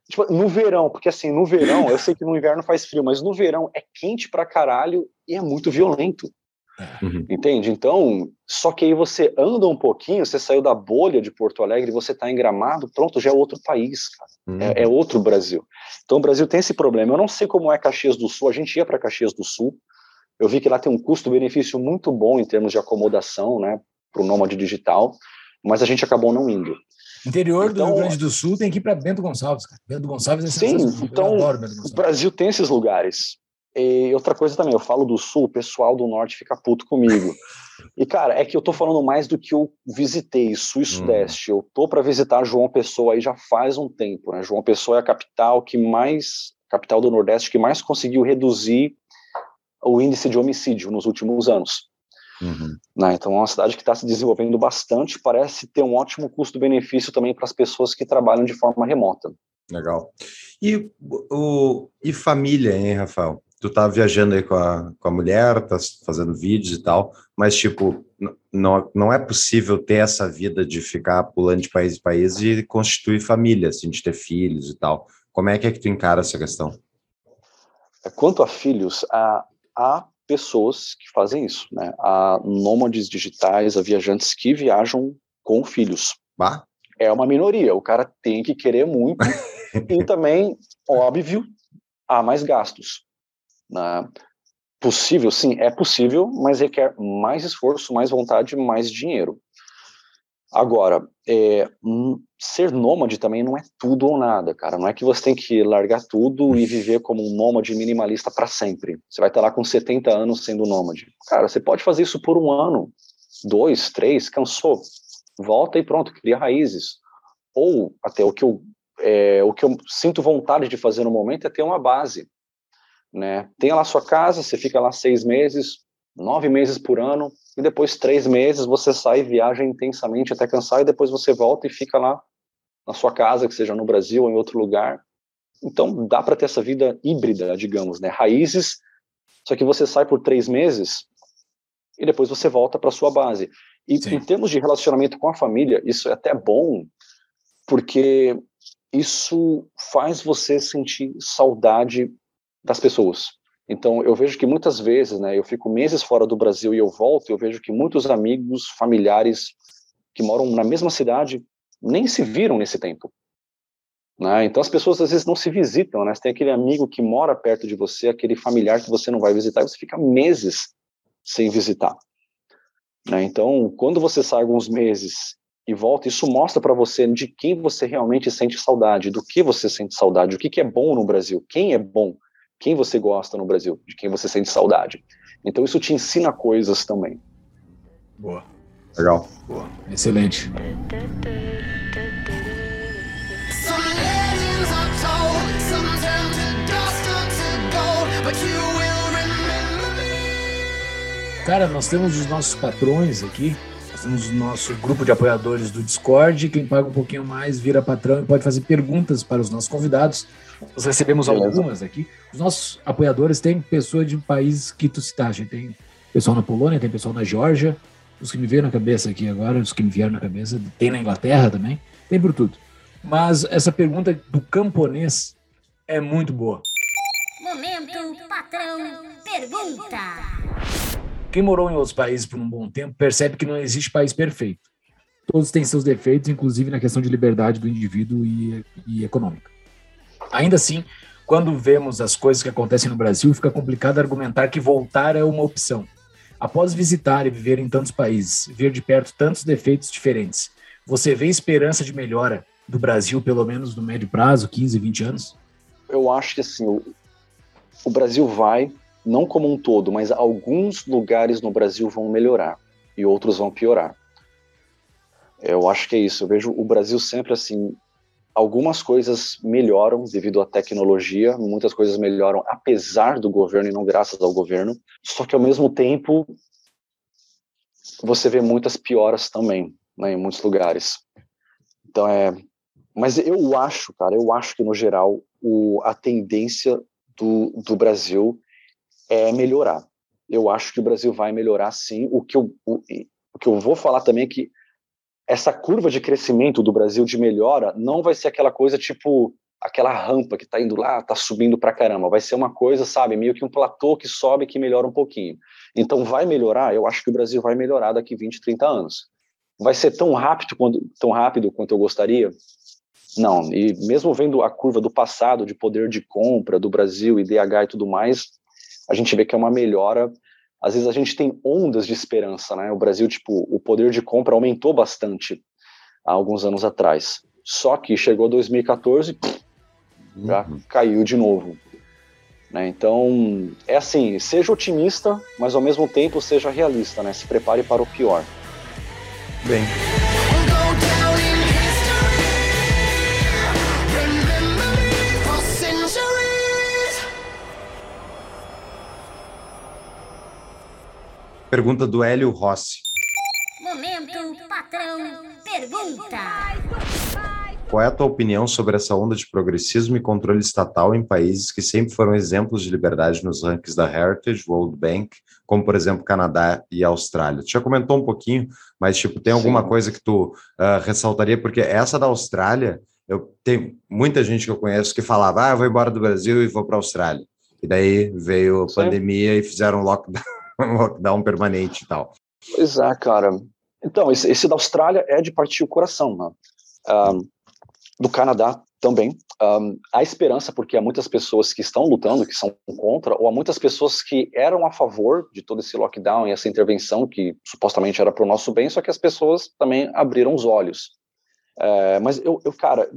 tipo, no verão, porque assim, no verão, eu sei que no inverno faz frio, mas no verão é quente pra caralho e é muito violento. Uhum. Entende? Então, só que aí você anda um pouquinho, você saiu da bolha de Porto Alegre, você tá em Gramado, pronto, já é outro país, cara. Uhum. É, é outro Brasil. Então, o Brasil tem esse problema. Eu não sei como é Caxias do Sul, a gente ia para Caxias do Sul, eu vi que lá tem um custo-benefício muito bom em termos de acomodação, né, para o nômade digital, mas a gente acabou não indo. Interior do Então- Rio Grande do Sul tem que ir para Bento Gonçalves, cara. Bento Gonçalves é Sim, então, O. Brasil tem esses lugares. E outra coisa também, eu falo do sul, o pessoal do norte fica puto comigo. E, cara, é que eu tô falando mais do que eu visitei, sul e sudeste. Eu tô para visitar João Pessoa aí já faz um tempo, né? João Pessoa é a capital que mais, capital do Nordeste, que mais conseguiu reduzir o índice de homicídio nos últimos anos. Uhum. né? Então é uma cidade que está se desenvolvendo bastante, parece ter um ótimo custo-benefício também para as pessoas que trabalham de forma remota. Legal. E, o, e família, hein, Rafael? Tu tá viajando aí com a, com a mulher, tá fazendo vídeos e tal, mas, tipo, não, não é possível ter essa vida de ficar pulando de país em país e constituir família, assim, de ter filhos e tal. Como é que é que tu encara essa questão? Quanto a filhos, há, há pessoas que fazem isso, né? Há nômades digitais, há viajantes que viajam com filhos. Bah, É uma minoria, o cara tem que querer muito e também, óbvio, há mais gastos. Né? Possível, sim, é possível, mas requer mais esforço, mais vontade, mais dinheiro. Agora, é, hum, ser nômade também não é tudo ou nada, cara. Não é que você tem que largar tudo e viver como um nômade minimalista para sempre. Você vai estar lá com 70 anos sendo nômade. Cara, você pode fazer isso por um ano, dois, três, cansou. Volta e pronto, cria raízes. Ou até o que eu, é, o que eu sinto vontade de fazer no momento é ter uma base. Né? Tenha lá sua casa, você fica lá seis meses, nove meses por ano, e depois três meses você sai e viaja intensamente até cansar, e depois você volta e fica lá na sua casa, que seja no Brasil ou em outro lugar. Então dá para ter essa vida híbrida, digamos, né? Raízes, só que você sai por três meses e depois você volta para sua base. E Sim. em termos de relacionamento com a família, isso é até bom, porque isso faz você sentir saudade das pessoas. Então, eu vejo que muitas vezes, né, eu fico meses fora do Brasil e eu volto, eu vejo que muitos amigos, familiares que moram na mesma cidade nem se viram nesse tempo. Né? Então, as pessoas às vezes não se visitam, né? Você tem aquele amigo que mora perto de você, aquele familiar que você não vai visitar, e você fica meses sem visitar. Né? Então, quando você sai alguns meses e volta, isso mostra para você de quem você realmente sente saudade, do que você sente saudade, o que, que é bom no Brasil, quem é bom, quem você gosta no Brasil, de quem você sente saudade. Então, isso te ensina coisas também. Boa, legal. boa. Excelente. Cara, nós temos os nossos patrões aqui. Nós temos o nosso grupo de apoiadores do Discord. Quem paga um pouquinho mais vira patrão e pode fazer perguntas para os nossos convidados. Nós recebemos Beleza. algumas aqui. Os nossos apoiadores têm pessoa de países que tu citaste. Tem pessoal na Polônia, tem pessoal na Geórgia. Os que me vieram na cabeça aqui agora, os que me vieram na cabeça, tem na Inglaterra também. Tem por tudo. Mas essa pergunta do camponês é muito boa. Momento patrão pergunta. Quem morou em outros países por um bom tempo percebe que não existe país perfeito. Todos têm seus defeitos, inclusive na questão de liberdade do indivíduo e, e econômica. Ainda assim, quando vemos as coisas que acontecem no Brasil, fica complicado argumentar que voltar é uma opção. Após visitar e viver em tantos países, ver de perto tantos defeitos diferentes, você vê esperança de melhora do Brasil, pelo menos no médio prazo, 15, 20 anos? Eu acho que assim, o, o Brasil vai, não como um todo, mas alguns lugares no Brasil vão melhorar e outros vão piorar. Eu acho que é isso. Eu vejo o Brasil sempre assim. Algumas coisas melhoram devido à tecnologia, muitas coisas melhoram apesar do governo e não graças ao governo. Só que ao mesmo tempo você vê muitas pioras também, né, em muitos lugares. Então é mas eu acho, cara, eu acho que no geral o, a tendência do, do Brasil é melhorar. Eu acho que o Brasil vai melhorar sim. O que eu, o, o que eu vou falar também é que essa curva de crescimento do Brasil de melhora não vai ser aquela coisa tipo aquela rampa que está indo lá, está subindo para caramba. Vai ser uma coisa, sabe, meio que um platô que sobe que melhora um pouquinho. Então vai melhorar, eu acho que o Brasil vai melhorar daqui 20, 30 anos. Vai ser tão rápido quanto, tão rápido quanto eu gostaria? Não, e mesmo vendo a curva do passado de poder de compra do Brasil, IDH e tudo mais, a gente vê que é uma melhora. Às vezes a gente tem ondas de esperança, né? O Brasil, tipo, o poder de compra aumentou bastante há alguns anos atrás. Só que chegou 2014, já uhum. caiu de novo. Né? Então, é assim, seja otimista, mas ao mesmo tempo seja realista, né? Se prepare para o pior. Bem. Pergunta do Hélio Rossi. Momento, patrão, pergunta. Qual é a tua opinião sobre essa onda de progressismo e controle estatal em países que sempre foram exemplos de liberdade nos rankings da Heritage, World Bank, como por exemplo Canadá e Austrália? Tu já comentou um pouquinho, mas tipo, tem alguma Sim. coisa que tu uh, ressaltaria? Porque essa da Austrália, eu tenho muita gente que eu conheço que falava, ah, eu vou embora do Brasil e vou para a Austrália. E daí veio a Sim. pandemia e fizeram lockdown, lockdown permanente e tal. Pois é, cara. Então, esse, esse da Austrália é de partir o coração, né? Um, do Canadá também. Um, há esperança porque há muitas pessoas que estão lutando, que são contra, ou há muitas pessoas que eram a favor de todo esse lockdown e essa intervenção que supostamente era para o nosso bem, só que as pessoas também abriram os olhos. É, mas eu, eu, cara,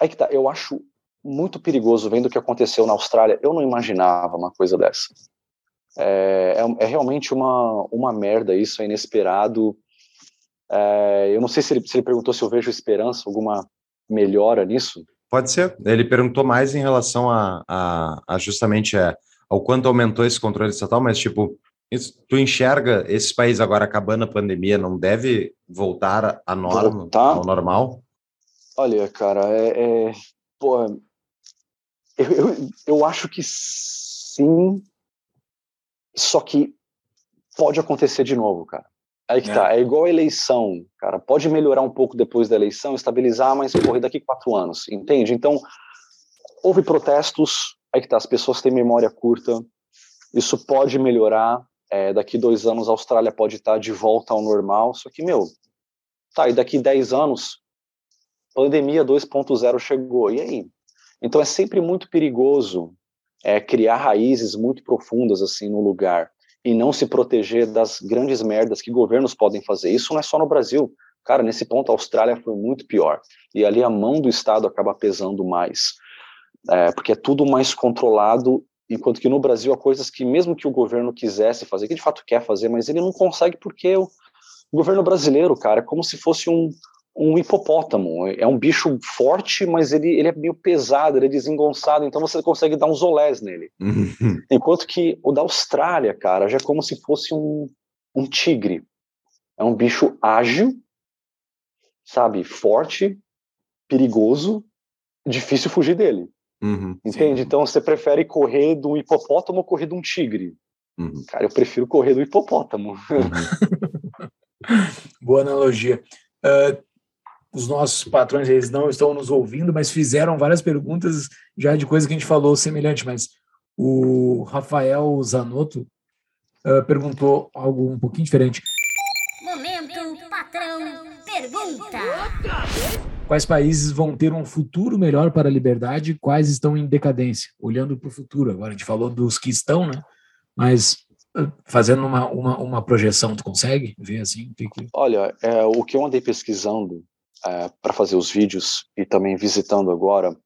aí que tá, eu acho muito perigoso vendo o que aconteceu na Austrália. Eu não imaginava uma coisa dessa. É, é, é realmente uma, uma merda isso, é inesperado. É, eu não sei se ele, se ele perguntou se eu vejo esperança, alguma melhora nisso? Pode ser. Ele perguntou mais em relação a, a, a justamente a, é, ao quanto aumentou esse controle estatal, mas tipo, isso, tu enxerga esse país agora acabando a pandemia, não deve voltar à norma, voltar? ao normal? Olha, cara, é, é eu, eu, eu acho que sim, só que pode acontecer de novo, cara. Aí que é. tá, é igual a eleição, cara. Pode melhorar um pouco depois da eleição, estabilizar, mas correr daqui quatro anos, entende? Então, houve protestos, aí que tá, as pessoas têm memória curta, isso pode melhorar. É, daqui dois anos a Austrália pode estar de volta ao normal, só que, meu, tá, e daqui dez anos, pandemia 2.0 chegou, e aí? Então é sempre muito perigoso é, criar raízes muito profundas assim no lugar e não se proteger das grandes merdas que governos podem fazer. Isso não é só no Brasil. Cara, nesse ponto a Austrália foi muito pior. E ali a mão do Estado acaba pesando mais. É, porque é tudo mais controlado, enquanto que no Brasil há coisas que, mesmo que o governo quisesse fazer, que de fato quer fazer, mas ele não consegue porque o governo brasileiro, cara, é como se fosse um, um hipopótamo. É um bicho forte, mas ele, ele é meio pesado, ele é desengonçado, então você consegue dar uns olés nele. Uhum. Enquanto que o da Austrália, cara, já é como se fosse um, um tigre. É um bicho ágil, sabe, forte, perigoso, difícil fugir dele. Uhum, Entende? Sim. Então você prefere correr de um hipopótamo ou correr de um tigre? Uhum. Cara, eu prefiro correr do hipopótamo. Uhum. Boa analogia. Uh, os nossos patrões eles não estão nos ouvindo, mas fizeram várias perguntas já de coisa que a gente falou semelhante, mas o Rafael Zanotto uh, perguntou algo um pouquinho diferente. Momento, patrão, pergunta. Quais países vão ter um futuro melhor para a liberdade e quais estão em decadência? Olhando para o futuro, agora a gente falou dos que estão, né? Mas fazendo uma, uma, uma projeção, tu consegue ver assim? Que... Olha, é, o que eu andei pesquisando é, para fazer os vídeos e também visitando agora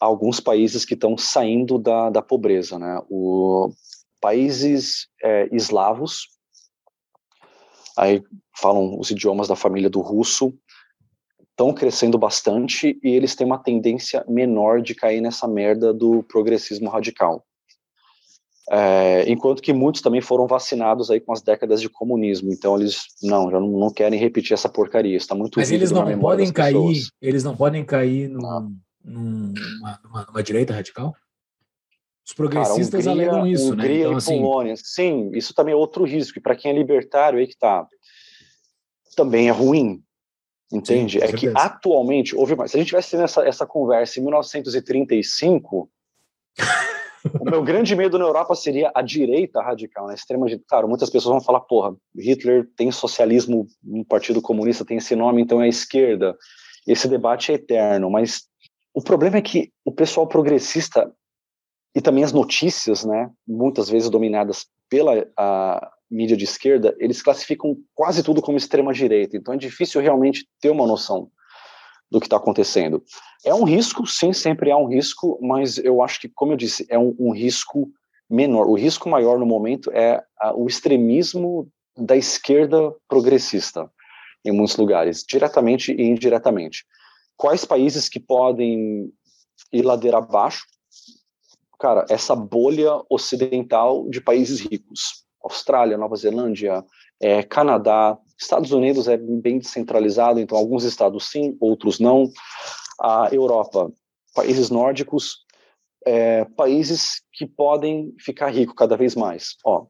alguns países que estão saindo da, da pobreza, né? O, países é, eslavos, aí falam os idiomas da família do russo, estão crescendo bastante e eles têm uma tendência menor de cair nessa merda do progressismo radical. É, enquanto que muitos também foram vacinados aí com as décadas de comunismo. Então eles não, já não, não querem repetir essa porcaria. Está muito Mas eles não podem cair, pessoas. eles não podem cair num- Ah. num- numa, numa- numa direita radical? Os Cara, progressistas Hungria, alegam isso, né? Hungria Então, e assim, Polônia. Sim, isso também é outro risco. E para quem é libertário aí que tá, também é ruim. Entende? Sim, é que atualmente, houve mais. Se a gente tivesse essa, essa conversa em 1935, o meu grande medo na Europa seria a direita radical, né? Extrema direita. Claro, muitas pessoas vão falar, porra, Hitler tem socialismo no Partido Comunista, tem esse nome, então é a esquerda. Esse debate é eterno, mas o problema é que o pessoal progressista e também as notícias, né, muitas vezes dominadas pela a mídia de esquerda, eles classificam quase tudo como extrema direita. Então é difícil realmente ter uma noção do que está acontecendo. É um risco, sim, sempre é um risco, mas eu acho que, como eu disse, é um, um risco menor. O risco maior no momento é a- o extremismo da esquerda progressista em muitos lugares, diretamente e indiretamente. Quais países que podem ir ladeira abaixo? Cara, essa bolha ocidental de países ricos. Austrália, Nova Zelândia, é, Canadá, Estados Unidos é bem descentralizado, então alguns estados sim, outros não. A Europa, países nórdicos, é, países que podem ficar ricos cada vez mais. Ó,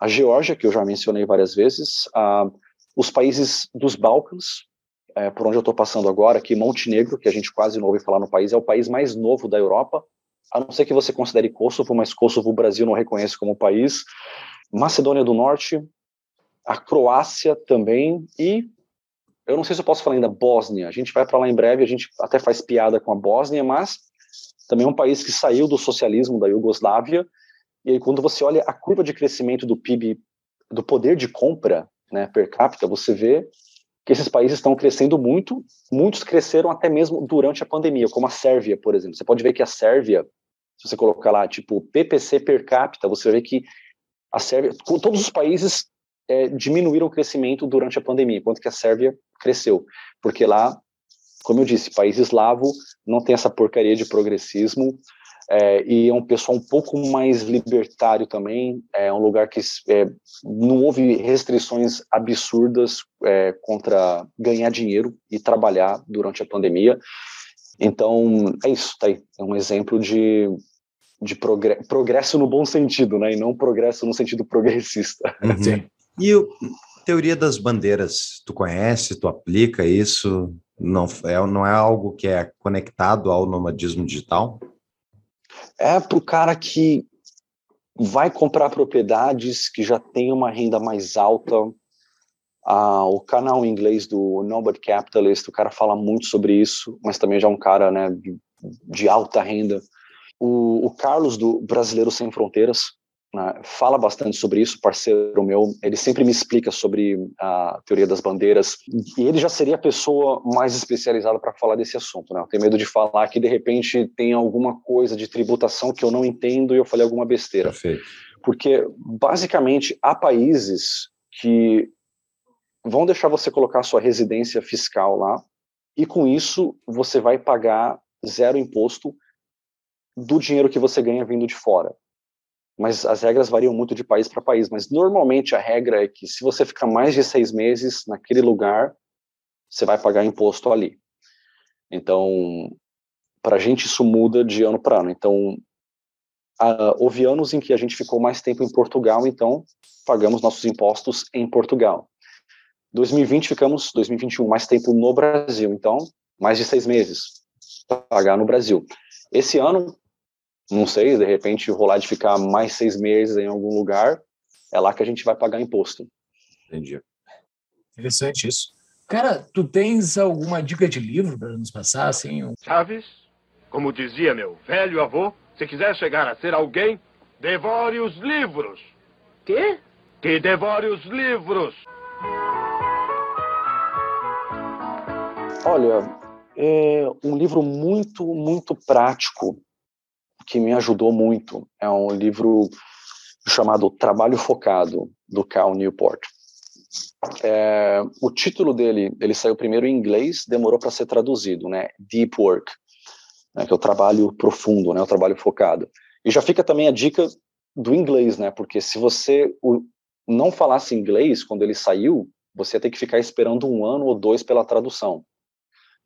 a Geórgia, que eu já mencionei várias vezes, a, os países dos Balcãs, é, por onde eu estou passando agora, aqui Montenegro, que a gente quase não ouve falar no país, é o país mais novo da Europa, a não ser que você considere Kosovo, mas Kosovo o Brasil não reconhece como país. Macedônia do Norte, a Croácia também e eu não sei se eu posso falar ainda Bósnia. A gente vai para lá em breve, a gente até faz piada com a Bósnia, mas também é um país que saiu do socialismo da Iugoslávia. E aí quando você olha a curva de crescimento do PIB, do poder de compra, né, per capita, você vê que esses países estão crescendo muito. Muitos cresceram até mesmo durante a pandemia, como a Sérvia, por exemplo. Você pode ver que a Sérvia, se você colocar lá, tipo, PPC per capita, você ver que a Sérvia, todos os países é, diminuíram o crescimento durante a pandemia, enquanto que a Sérvia cresceu, porque lá, como eu disse, país eslavo não tem essa porcaria de progressismo é, e é um pessoal um pouco mais libertário também, é um lugar que é, não houve restrições absurdas é, contra ganhar dinheiro e trabalhar durante a pandemia. Então, é isso, tá aí. É um exemplo de, de progresso, progresso no bom sentido, né? E não progresso no sentido progressista. Uhum. Sim. E o, teoria das bandeiras, tu conhece, tu aplica isso? Não é, não é algo que é conectado ao nomadismo digital? É para o cara que vai comprar propriedades que já tem uma renda mais alta. Ah, o canal em inglês do Nobody Capitalist, o cara fala muito sobre isso, mas também já é um cara né, de, de alta renda. O, o Carlos do Brasileiro Sem Fronteiras fala bastante sobre isso, parceiro meu. Ele sempre me explica sobre a teoria das bandeiras e ele já seria a pessoa mais especializada para falar desse assunto. Né? Eu tenho medo de falar que de repente tem alguma coisa de tributação que eu não entendo e eu falei alguma besteira Perfeito. porque basicamente há países que vão deixar você colocar sua residência fiscal lá e com isso você vai pagar zero imposto do dinheiro que você ganha vindo de fora. Mas as regras variam muito de país para país. Mas normalmente a regra é que se você ficar mais de seis meses naquele lugar, você vai pagar imposto ali. Então, para a gente isso muda de ano para ano. Então, houve anos em que a gente ficou mais tempo em Portugal, então pagamos nossos impostos em Portugal. 2020 ficamos, 2021, mais tempo no Brasil, então mais de seis meses pagar no Brasil. Esse ano, não sei, de repente rolar de ficar mais seis meses em algum lugar, é lá que a gente vai pagar imposto. Entendi. Interessante isso. Cara, tu tens alguma dica de livro para nos passar, assim? um- Chaves, como dizia meu velho avô, se quiser chegar a ser alguém, devore os livros. Quê? Que devore os livros. Olha, é um livro muito, muito prático que me ajudou muito. É um livro chamado Trabalho Focado, do Cal Newport. É, o título dele, ele saiu primeiro em inglês, demorou para ser traduzido, né? Deep Work, né? que é o trabalho profundo, né? O trabalho focado. E já fica também a dica do inglês, né? Porque se você não falasse inglês quando ele saiu, você ter que ficar esperando um ano ou dois pela tradução.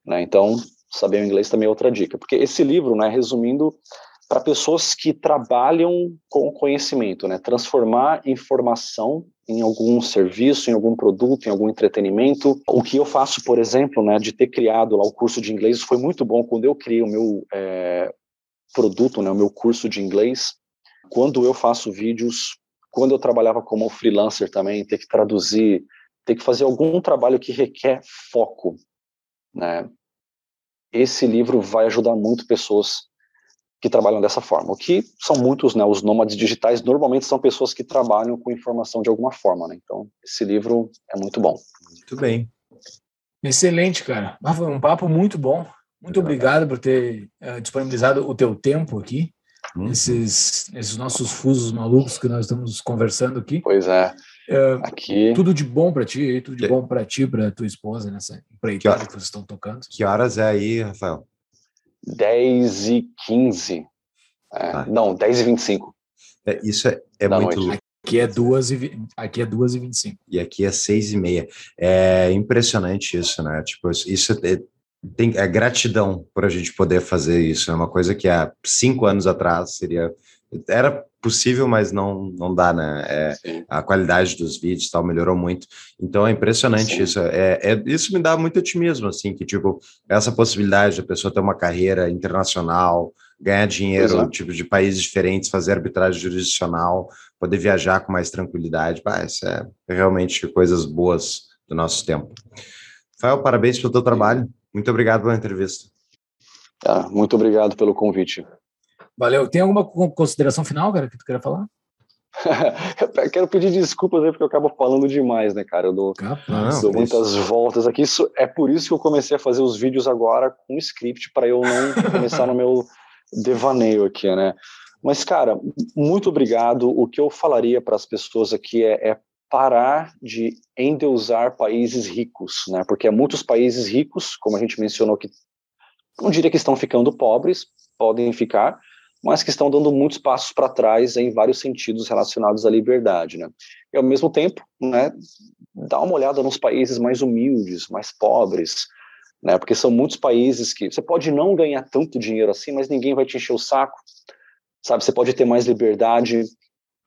Né? Então, saber o inglês também é outra dica. Porque esse livro, né, resumindo, para pessoas que trabalham com conhecimento, né? Transformar informação em algum serviço, em algum produto, em algum entretenimento. O que eu faço, por exemplo, né, de ter criado lá o curso de inglês, foi muito bom quando eu criei o meu é, produto, né, o meu curso de inglês. Quando eu faço vídeos, quando eu trabalhava como freelancer também, ter que traduzir, ter que fazer algum trabalho que requer foco, né? Esse livro vai ajudar muito pessoas que trabalham dessa forma. O que são muitos, né, os nômades digitais normalmente são pessoas que trabalham com informação de alguma forma, né? Então, esse livro é muito bom. Muito bem. Excelente, cara. Ah, foi um papo muito bom. Muito obrigado por ter uh, disponibilizado o teu tempo aqui, Hum. esses, esses nossos fusos malucos que nós estamos conversando aqui. Pois é, Uh, aqui tudo de bom para ti, tudo de Que- bom para ti, para tua esposa nessa Que empreitada hora- que vocês estão tocando. Que horas é aí, Rafael? 10 e 15. É, Tá. Não, 10 e 25. É, isso é, é muito noite. louco. Aqui é duas e vi- aqui é duas e vinte e cinco. E aqui é seis e meia. É impressionante isso, né? Tipo, isso é, tem, é gratidão por a gente poder fazer isso. É uma coisa que há cinco anos atrás seria era possível, mas não não dá, né? É, a qualidade dos vídeos tal melhorou muito. Então é impressionante Sim. isso. É, é- isso me dá muito otimismo, assim, que tipo essa possibilidade da pessoa ter uma carreira internacional, ganhar dinheiro, é. tipo de países diferentes, fazer arbitragem jurisdicional, poder viajar com mais tranquilidade. Pá, isso é realmente coisas boas do nosso tempo. Rafael, parabéns pelo teu trabalho. Muito obrigado pela entrevista. Tá, muito obrigado pelo convite. Valeu. Tem alguma co- consideração final, cara, que tu queira falar? Eu quero pedir desculpas aí porque eu acabo falando demais, né, cara? Eu dou, Capaz. Dou isso. muitas voltas aqui. Isso, é por isso que eu comecei a fazer os vídeos agora com script, para eu não começar no meu devaneio aqui, né? Mas, cara, muito obrigado. O que eu falaria para as pessoas aqui é, é parar de endeusar países ricos, né? Porque há muitos países ricos, como a gente mencionou, que não diria que estão ficando pobres, podem ficar, mas que estão dando muitos passos para trás em vários sentidos relacionados à liberdade, né? E ao mesmo tempo, né, dá uma olhada nos países mais humildes, mais pobres, né? Porque são muitos países que você pode não ganhar tanto dinheiro assim, mas ninguém vai te encher o saco, sabe? Você pode ter mais liberdade.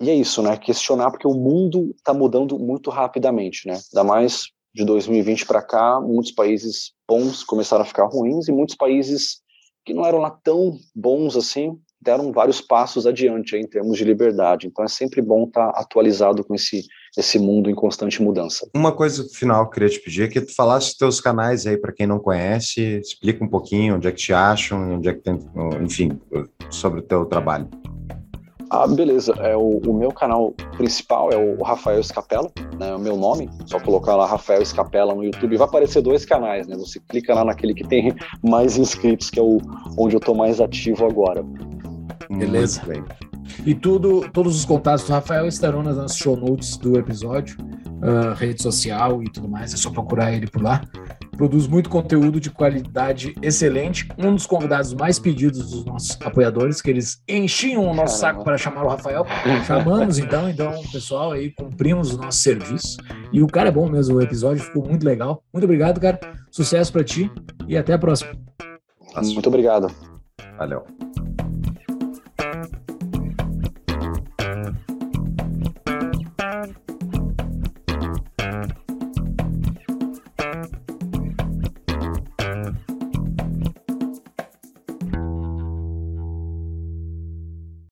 E é isso, né? Questionar porque o mundo está mudando muito rapidamente, né? Ainda mais de 2020 para cá, muitos países bons começaram a ficar ruins e muitos países que não eram lá tão bons assim deram vários passos adiante aí, em termos de liberdade. Então é sempre bom estar atualizado com esse esse mundo em constante mudança. Uma coisa final que eu queria te pedir é que tu falasse teus canais aí para quem não conhece, explica um pouquinho onde é que te acham, onde é que tem, enfim, sobre o teu trabalho. Ah, beleza. É, o, o meu canal principal é o Rafael Escapela, né? É o meu nome. Só colocar lá Rafael Escapela no YouTube. Vai aparecer dois canais, né? Você clica lá naquele que tem mais inscritos, que é o onde eu tô mais ativo agora. Beleza. E tudo, todos os contatos do Rafael estarão nas show notes do episódio, ah, rede social e tudo mais. É só procurar ele por lá. Produz muito conteúdo de qualidade excelente. Um dos convidados mais pedidos dos nossos apoiadores, que eles enchiam o nosso Caramba. saco para chamar o Rafael. Chamamos então, então, pessoal, aí cumprimos o nosso serviço. E o cara é bom mesmo, o episódio ficou muito legal. Muito obrigado, cara. Sucesso para ti e até a próxima. Muito obrigado. Valeu.